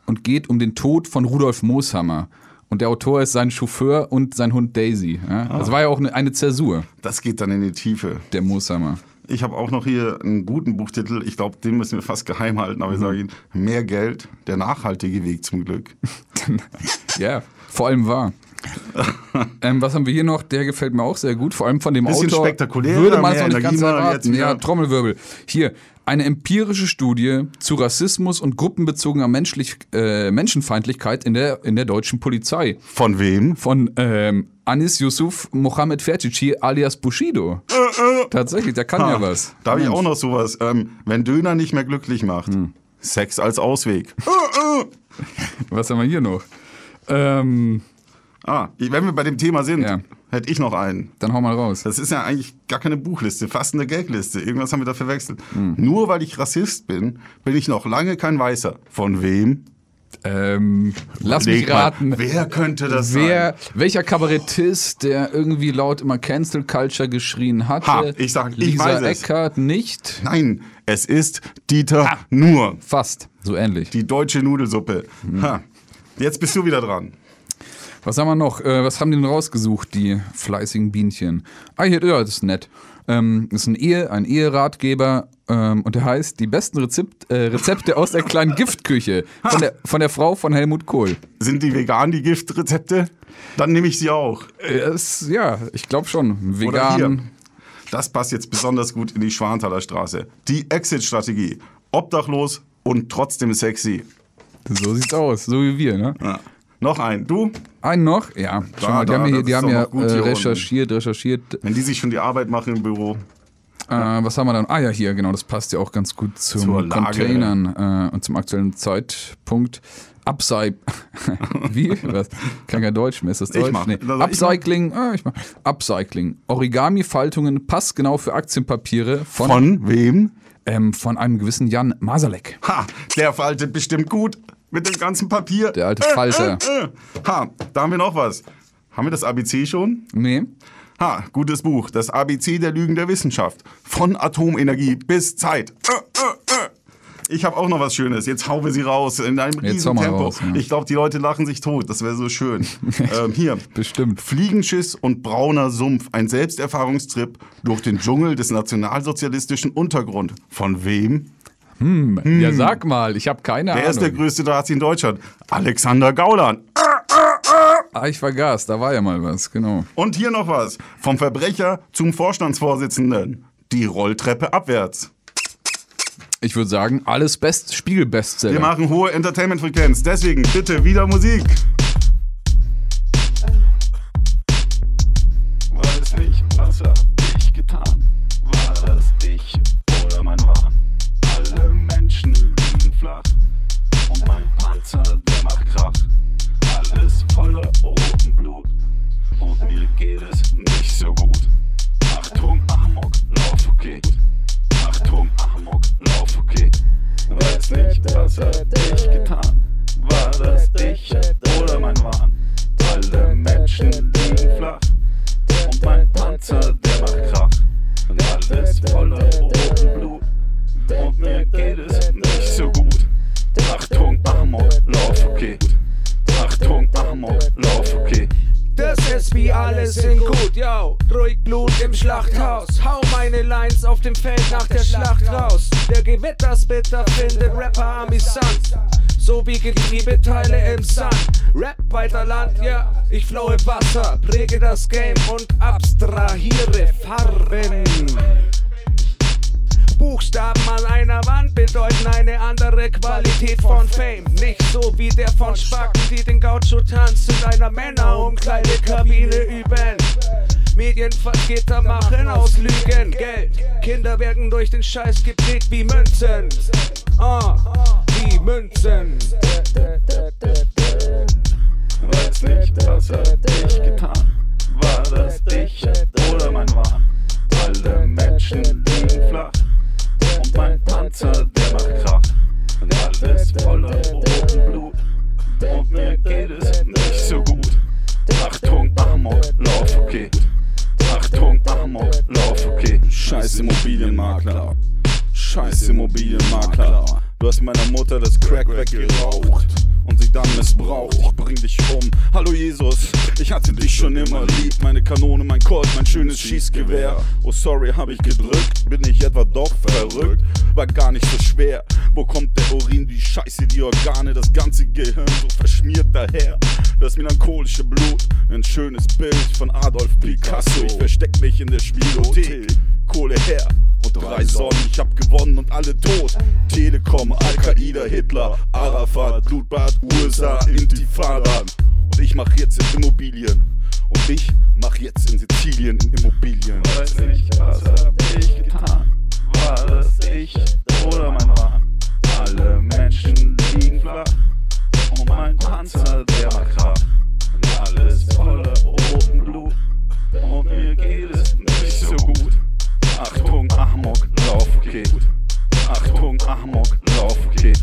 und geht um den Tod von Rudolf Mooshammer. Und der Autor ist sein Chauffeur und sein Hund Daisy. Ja? Ah. Das war ja auch eine, eine Zäsur, Das geht dann in die Tiefe. der Mooshammer. Ich habe auch noch hier einen guten Buchtitel. Ich glaube, den müssen wir fast geheim halten, Mhm. aber ich sage Ihnen, mehr Geld, der nachhaltige Weg zum Glück. <laughs> Ja, vor allem wahr. Ähm, was haben wir hier noch? Der gefällt mir auch sehr gut. Vor allem von dem Bisschen Autor. spektakulärer, Würde man es noch nicht ganz Energie, erraten. jetzt wieder- Ja, Trommelwirbel. Hier, eine empirische Studie zu Rassismus und gruppenbezogener Menschlich, äh, Menschenfeindlichkeit in der, in der deutschen Polizei. Von wem? Von ähm, Anis Yusuf Mohammed Fertici alias Bushido. Tatsächlich, der kann ja was. Da habe ich auch noch sowas. Ähm, wenn Döner nicht mehr glücklich macht. Hm. Sex als Ausweg. <laughs> Was haben wir hier noch? Ähm, Ah, wenn wir bei dem Thema sind, Ja. hätte ich noch einen. dann hau mal raus. Das ist ja eigentlich gar keine Buchliste, fast eine Gagliste. Irgendwas haben wir da verwechselt. Hm. Nur weil ich Rassist bin, bin ich noch lange kein Weißer. Von wem? Ähm, lass Leg mich mal, raten. Wer könnte das Wer, sein? welcher Kabarettist, der irgendwie laut immer Cancel Culture geschrien hatte? Ha, ich sag, ich Lisa weiß es. Eckert nicht? Nein, es ist Dieter Ah. Nur. Fast, so ähnlich. Die deutsche Nudelsuppe. Hm. Ha. Jetzt bist du wieder dran. Was haben wir noch? Äh, was haben die denn rausgesucht, die fleißigen Bienchen? Ah, hier, ja, das ist nett. Ähm, das ist ein, Ehe, ein Eheratgeber ähm, und der heißt Die besten Rezept, äh, Rezepte aus der kleinen <laughs> Giftküche von der, von der Frau von Helmut Kohl. Sind die vegan, die Giftrezepte? Dann nehme ich sie auch. Äh, es, ja, ich glaube schon. Vegan. Das passt jetzt besonders gut in die Schwanthaler Straße. Die Exit-Strategie. Obdachlos und trotzdem sexy. So sieht's aus, so wie wir, ne? Ja. Noch ein. Du? Einen noch? Ja, schau mal, die da, haben, hier, die haben ja gut äh, hier recherchiert, recherchiert. Wenn die sich schon die Arbeit machen im Büro. Äh, was haben wir dann? Ah ja, hier, genau, das passt ja auch ganz gut zum. Containern äh, und zum aktuellen Zeitpunkt. Upcy <laughs> Wie? Was? Kann kein Deutsch mehr. Ist das Ich Deutsch? mach. Nee. Das soll ich Upcycling. Ah, ich mach. Upcycling. Origami-Faltungen passgenau für Aktienpapiere von, Von wem? Ähm, von einem gewissen Jan Masalek. Ha, der faltet bestimmt gut mit dem ganzen Papier. Der alte Falter. Äh, äh. Ha, da haben wir noch was. Haben wir das ABC schon? Nee. Ha, gutes Buch. Das ABC der Lügen der Wissenschaft. Von Atomenergie bis Zeit. Äh, äh, äh. Ich habe auch noch was Schönes. Jetzt hauen wir sie raus in einem Jetzt riesen Tempo. raus, ja. Ich glaube, die Leute lachen sich tot. Das wäre so schön. <laughs> ähm, hier. Bestimmt. Fliegenschiss und brauner Sumpf. Ein Selbsterfahrungstrip durch den Dschungel des nationalsozialistischen Untergrund. Von wem? Ja, sag mal, ich habe keine Wer Ahnung. ist der größte Nazi in Deutschland? Alexander Gauland. ah, ich vergaß, da war ja mal was, genau. Und hier noch was. Vom Verbrecher zum Vorstandsvorsitzenden. Die Rolltreppe abwärts. Ich würde sagen, alles Best Wir Spiegel-Bestseller. machen hohe Entertainment-Frequenz. Deswegen bitte wieder Musik. Präge das Game und abstrahiere Farben. Buchstaben an einer Wand bedeuten eine andere Qualität von Fame. Nicht so wie der von Spacken, die den Gaucho-Tanz in einer Männerumkleidekabine üben. Medienvertreter machen aus Lügen Geld. Kinder werden durch den Scheiß geprägt wie Münzen. Ah, wie Münzen. Weiß nicht, was hat ich getan? War das ich oder mein Wahn? Alle Menschen liegen flach und mein Panzer, der macht Krach. Und alles voller roten Blut und mir geht es nicht so gut. Achtung, Amok, Lauf, okay. Achtung, Amok, Lauf, okay. Scheiß Immobilienmakler. Scheiß Immobilienmakler. Du hast meiner Mutter das Crack weggeraucht und sie dann missbraucht. Ich bring dich um. Hallo Jesus, ich hatte dich schon immer lieb. Meine Kanone, mein Colt, mein schönes Schießgewehr. Oh sorry, hab ich gedrückt. Bin ich etwa doch verrückt? War gar nicht so schwer. Wo kommt der Urin, die Scheiße, die Organe, das ganze Gehirn so verschmiert daher? Das melancholische Blut, ein schönes Bild von Adolf Picasso. Ich versteck mich in der Spielothek. Kohle her und drei Sonnen. Ich hab gewonnen und alle tot. Telekom, Al-Qaida, Hitler, Arafat, Blutbad, USA, Intifada. Und ich mach jetzt in Immobilien. Und ich mach jetzt in Sizilien in Immobilien. Weiß nicht, was hab ich getan? War das ich oder mein Wahn? Alle Menschen liegen flach. Und mein Panzer, der macht Krach. Und alles voller okay. Achtung, Amok, lauf, okay.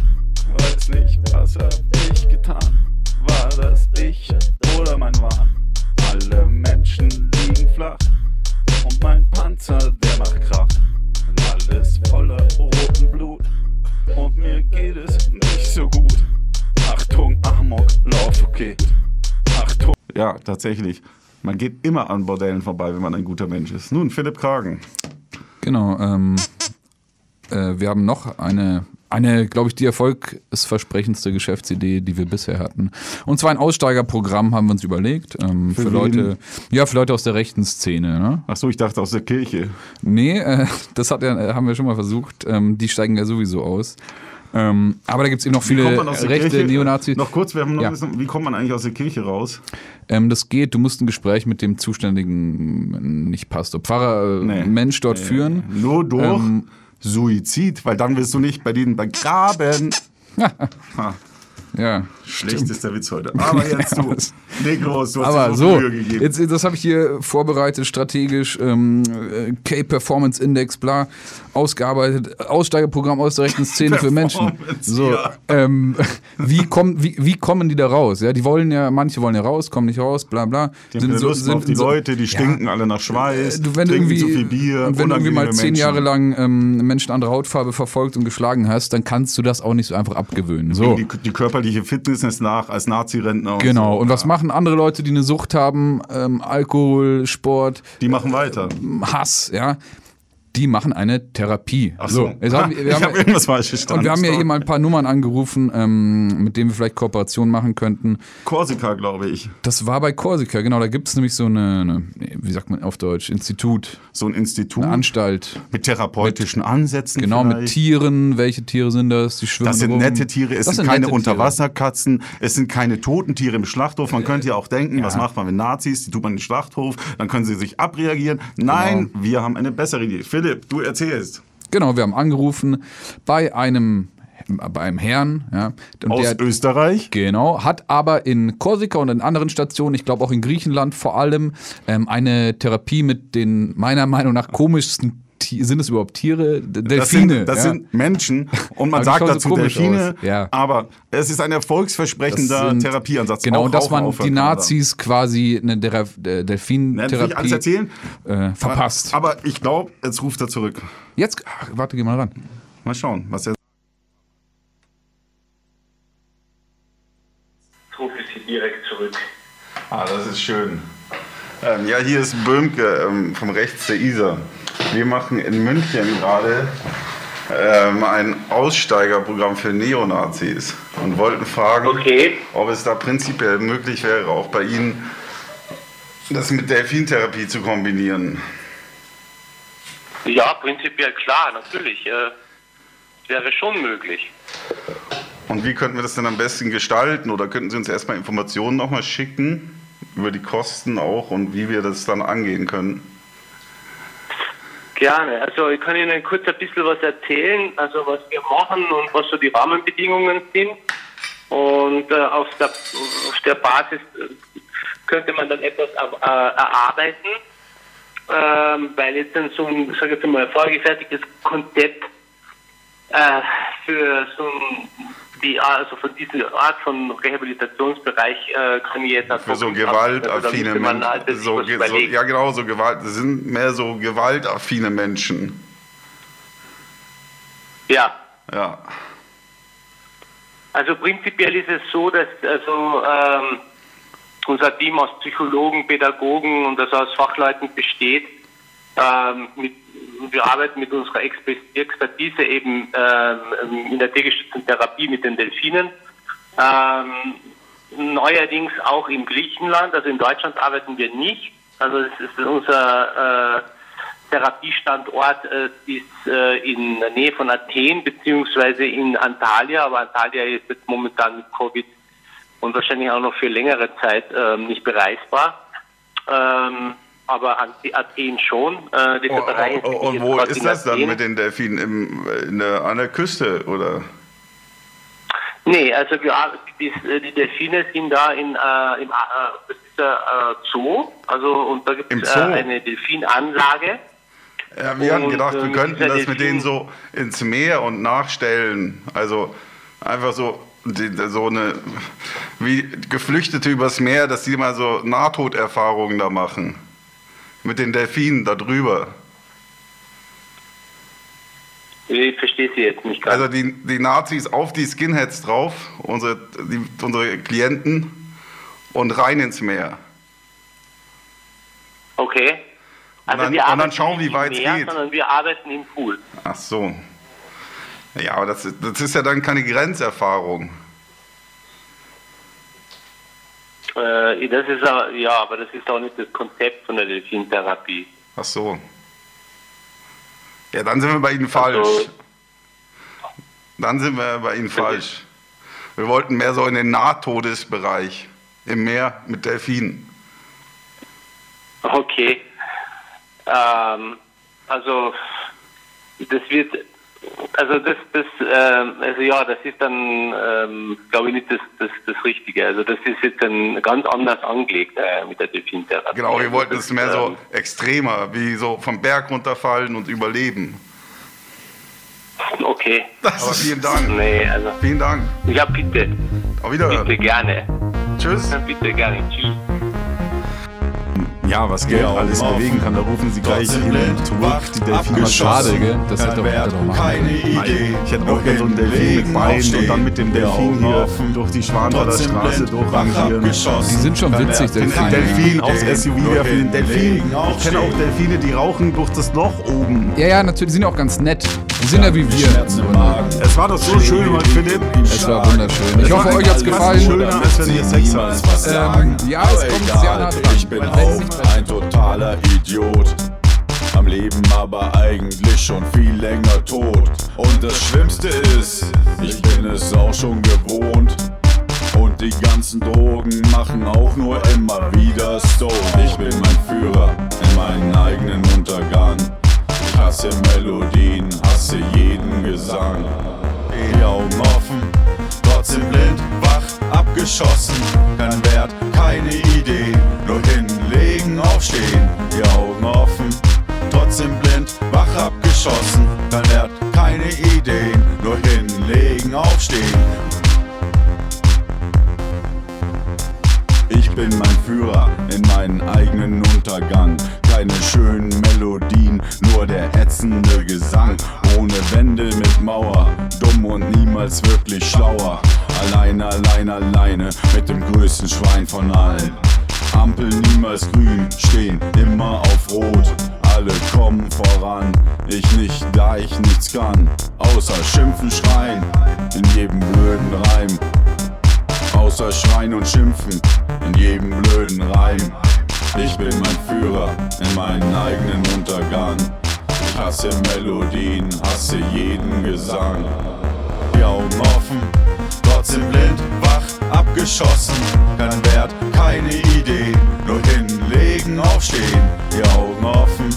Weiß nicht, was hab ich getan? War das ich oder mein Wahn? Alle Menschen liegen flach und mein Panzer, der macht Krach. Und alles voller roten Blut und mir geht es nicht so gut. Achtung, Amok, lauf, okay. Achtung. Ja, tatsächlich. Man geht immer an Bordellen vorbei, wenn man ein guter Mensch ist. Nun, Philipp Kragen. Genau. Ähm, äh, wir haben noch eine, eine glaube ich, die erfolgsversprechendste Geschäftsidee, die wir bisher hatten. Und zwar ein Aussteigerprogramm haben wir uns überlegt. Ähm, für, Für Leute, ja, für Leute aus der rechten Szene. Ne? Ach so, ich dachte aus der Kirche. Nee, äh, das hat ja, äh, haben wir schon mal versucht. Ähm, die steigen ja sowieso aus. Ähm, aber da gibt es eben noch viele rechte Kirche? Neonazis. Noch kurz, wir haben noch Ja. bisschen, wie kommt man eigentlich aus der Kirche raus? Ähm, das geht, du musst ein Gespräch mit dem zuständigen, nicht Pastor, Pfarrer, äh, Nee. Mensch dort Nee. führen. Nur durch Ähm, Suizid, weil dann wirst du nicht bei denen begraben. <laughs> Ja, schlechtester Witz heute. Aber <laughs> jetzt du. Negros, du hast Aber dir so, Mühe gegeben. jetzt, das habe ich hier vorbereitet, strategisch, ähm, äh, K-Performance Index, bla, ausgearbeitet, Aussteigerprogramm aus der rechten Szene für Menschen. So, ja. ähm, <laughs> wie, kommen, wie, wie kommen die da raus? Ja, die wollen ja, manche wollen ja raus, kommen nicht raus, bla bla. die haben keine Lust mehr auf die so- Leute, die Ja, stinken alle nach Schweiß, äh, du, wenn trinken zu viel Bier, und wenn du irgendwie mal zehn Menschen. Jahre lang ähm, Menschen anderer Hautfarbe verfolgt und geschlagen hast, dann kannst du das auch nicht so einfach abgewöhnen. So. Die, die körperliche Fitness nach als Nazi-Rentner. und Genau. so. Und was machen andere Leute, die eine Sucht haben? Ähm, Alkohol, Sport, Die machen weiter. Hass, ja. Die machen eine Therapie. Ach so. jetzt haben, wir- <laughs> ich haben, habe irgendwas falsch verstanden. und wir haben ja mal ein paar Nummern angerufen, ähm, mit denen wir vielleicht Kooperationen machen könnten. Korsika, glaube ich. Das war bei Korsika, genau. Da gibt es nämlich so eine, eine, wie sagt man auf Deutsch, Institut, So ein Institut eine Anstalt. mit therapeutischen Ansätzen. Genau, mit vielleicht. Tieren. Welche Tiere sind das? Die schwimmen Das sind rum. nette Tiere, es Das sind keine. Unterwasserkatzen, es sind keine toten Tiere im Schlachthof. Man könnte ja auch denken, was Ja. macht man mit Nazis? Die tut man in den Schlachthof, dann können sie sich abreagieren. Nein, Genau. wir haben eine bessere Idee. Philipp, du erzählst. Genau, wir haben angerufen bei einem, bei einem Herrn. Ja, Aus der, Österreich? Genau, hat aber in Korsika und in anderen Stationen, ich glaube auch in Griechenland vor allem, ähm, eine Therapie mit den meiner Meinung nach komischsten sind es überhaupt Tiere? D- Das Delfine. sind, das ja. sind Menschen und man sagt so dazu komisch Delfine, ja. aber es ist ein erfolgsversprechender sind- Therapieansatz. Genau, Auch und dass man die. Nazis quasi eine äh, Delfin-Therapie erzählen? äh, verpasst. Aber ich glaube, jetzt ruft er zurück. Jetzt, ach, warte, geh mal ran. Mal schauen, was er Ich rufe sie direkt zurück. Ah, das ist schön. Ähm, ja, hier ist Böhmke ähm, vom Rechts der Isar. Wir machen in München gerade ähm, ein Aussteigerprogramm für Neonazis und wollten fragen, Okay. ob es da prinzipiell möglich wäre, auch bei Ihnen das mit Delfintherapie zu kombinieren. Ja, prinzipiell klar, natürlich. Äh, wäre schon möglich. Und wie könnten wir das denn am besten gestalten? Oder könnten Sie uns erstmal Informationen nochmal schicken über die Kosten auch und wie wir das dann angehen können? Gerne. Also ich kann Ihnen kurz ein bisschen was erzählen, also was wir machen und was so die Rahmenbedingungen sind. Und äh, auf, der, auf der Basis äh, könnte man dann etwas äh, erarbeiten, ähm, weil jetzt dann so ein, sag jetzt mal, vorgefertigtes Konzept äh, für so ein die also von dieser Art von Rehabilitationsbereich äh, kann ich jetzt ad Für so. Also gewaltaffine man Menschen. halt So, so, ja, genau, so Gewalt. Das sind mehr so gewaltaffine Menschen. Ja. Ja. Also prinzipiell ist es so, dass also ähm, unser Team aus Psychologen, Pädagogen und also aus Fachleuten besteht. Ähm, mit, wir arbeiten mit unserer Exper- Expertise eben ähm, in der tiergestützten Therapie mit den Delfinen. Ähm, neuerdings auch in Griechenland, also in Deutschland arbeiten wir nicht. Also es ist unser äh, Therapiestandort äh, ist äh, in der Nähe von Athen beziehungsweise in Antalya, aber Antalya ist jetzt momentan mit Covid und wahrscheinlich auch noch für längere Zeit ähm, nicht bereisbar. Aber Athen schon. Äh, die Oh, Reederei oh, oh, und wo ist das dann mit den Delfinen? Im, in der, an der Küste, oder? Nee, also ar- die, die Delfine sind da in, äh, im, äh, der äh, Zoo, also und da gibt es äh, eine Delfinanlage. Ja, wir hatten Und, gedacht, wir ähm, könnten das mit denen so ins Meer und nachstellen. Also einfach so, so eine, wie Geflüchtete übers Meer, dass die mal so Nahtoderfahrungen da machen. Mit den Delfinen da drüber. Ich verstehe sie jetzt nicht ganz. Also die, die Nazis auf die Skinheads drauf, unsere, die, unsere Klienten, und rein ins Meer. Okay. Also dann- wir und dann schauen, wie weit es geht. sondern wir arbeiten im Pool. Ach so. Ja, aber das, das ist ja dann keine Grenzerfahrung. Äh, das ist ja, aber das ist auch nicht das Konzept von der Delfintherapie. Ach so. Ja, dann sind wir bei Ihnen falsch. Also- Dann sind wir bei Ihnen falsch. Wir wollten mehr so in den Nahtodesbereich. Im Meer mit Delfinen. Okay. Ähm, also das wird, also das, das, ähm, also ja, das ist dann, ähm, glaube ich nicht das, das, das Richtige. Also das ist jetzt dann ganz anders angelegt äh, mit der Delfintherapie. Genau, wir wollten das, es mehr so ähm, extremer, wie so vom Berg runterfallen und überleben. Okay. Das ist vielen Dank. Nee, also. Vielen Dank. Ja, bitte. Auf Wiederhören. Bitte gerne. Tschüss. Bitte gerne. Tschüss. Ja, was Geld alles bewegen kann, da rufen Sie gleich hin zurück. Die Delfine. Schade, gell? Das hätte doch, hätte doch machen Keine können. Idee. Ich hätte auch gerne so einen Delfin mit Beinen und dann mit dem Delfin hier durch die Schwanthaler Straße durchrangieren. Die sind schon witzig, Den Delfine. Delfin aufs SUV werfen. Den Delfin. Ich kenne auch Delfine, die rauchen durch das Loch oben. Ja, ja, natürlich, die sind auch ganz nett. Sind ja wie wir. Es war doch so schön, mein Philipp. Es war wunderschön. Ich hoffe, euch hat's gefallen. Schöner, als wenn ihr Sex habt. Ähm, ja, es kommt sehr nah dran. Ich bin auch ein totaler Idiot. Am Leben aber eigentlich schon viel länger tot. Und das Schlimmste ist, ich bin es auch schon gewohnt. Und die ganzen Drogen machen auch nur immer wieder Stone. Ich bin mein Führer in meinen eigenen Untergang. Ich hasse Melodien, hasse jeden Gesang. Die Augen offen, trotzdem blind, wach, abgeschossen. Kein Wert, keine Idee, nur hinlegen, aufstehen. Die Augen offen, trotzdem blind, wach, abgeschossen. Kein Wert, keine Ideen, nur hinlegen, aufstehen. Ich bin mein Führer in meinen eigenen Untergang. Keine schönen Melodien, ätzende Gesang. Ohne Wände mit Mauer, dumm und niemals wirklich schlauer. Alleine, alleine, alleine mit dem größten Schwein von allen. Ampel niemals grün, stehen immer auf Rot. Alle kommen voran, ich nicht, da ich nichts kann. Außer schimpfen, schreien, in jedem blöden Reim. Außer Schreien und Schimpfen in jedem blöden Reim. Ich bin mein Führer in meinen eigenen Untergang. Hasse Melodien, hasse jeden Gesang. Die Augen offen, trotzdem blind, wach, abgeschossen. Kein Wert, keine Idee, nur hinlegen, aufstehen. Die Augen offen,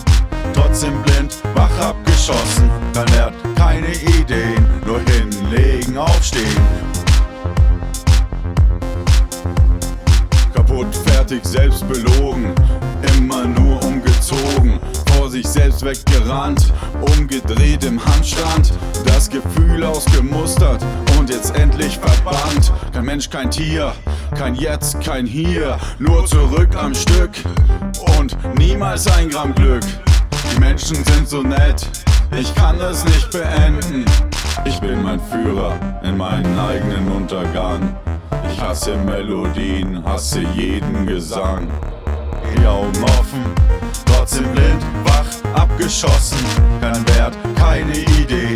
trotzdem blind, wach, abgeschossen. Kein Wert, keine Ideen, nur hinlegen, aufstehen. Kaputt, fertig, selbst belogen, immer nur umgezogen. Vor sich selbst weggerannt, umgedreht im Handstand, das Gefühl ausgemustert und jetzt endlich verbannt. Kein Mensch, kein Tier, kein Jetzt, kein Hier, nur zurück am Stück und niemals ein Gramm Glück. Die Menschen sind so nett, ich kann es nicht beenden. Ich bin mein Führer in meinen eigenen Untergang. Ich hasse Melodien, hasse jeden Gesang. Die Augen offen, trotzdem blind, abgeschossen. Kein Wert, keine Idee.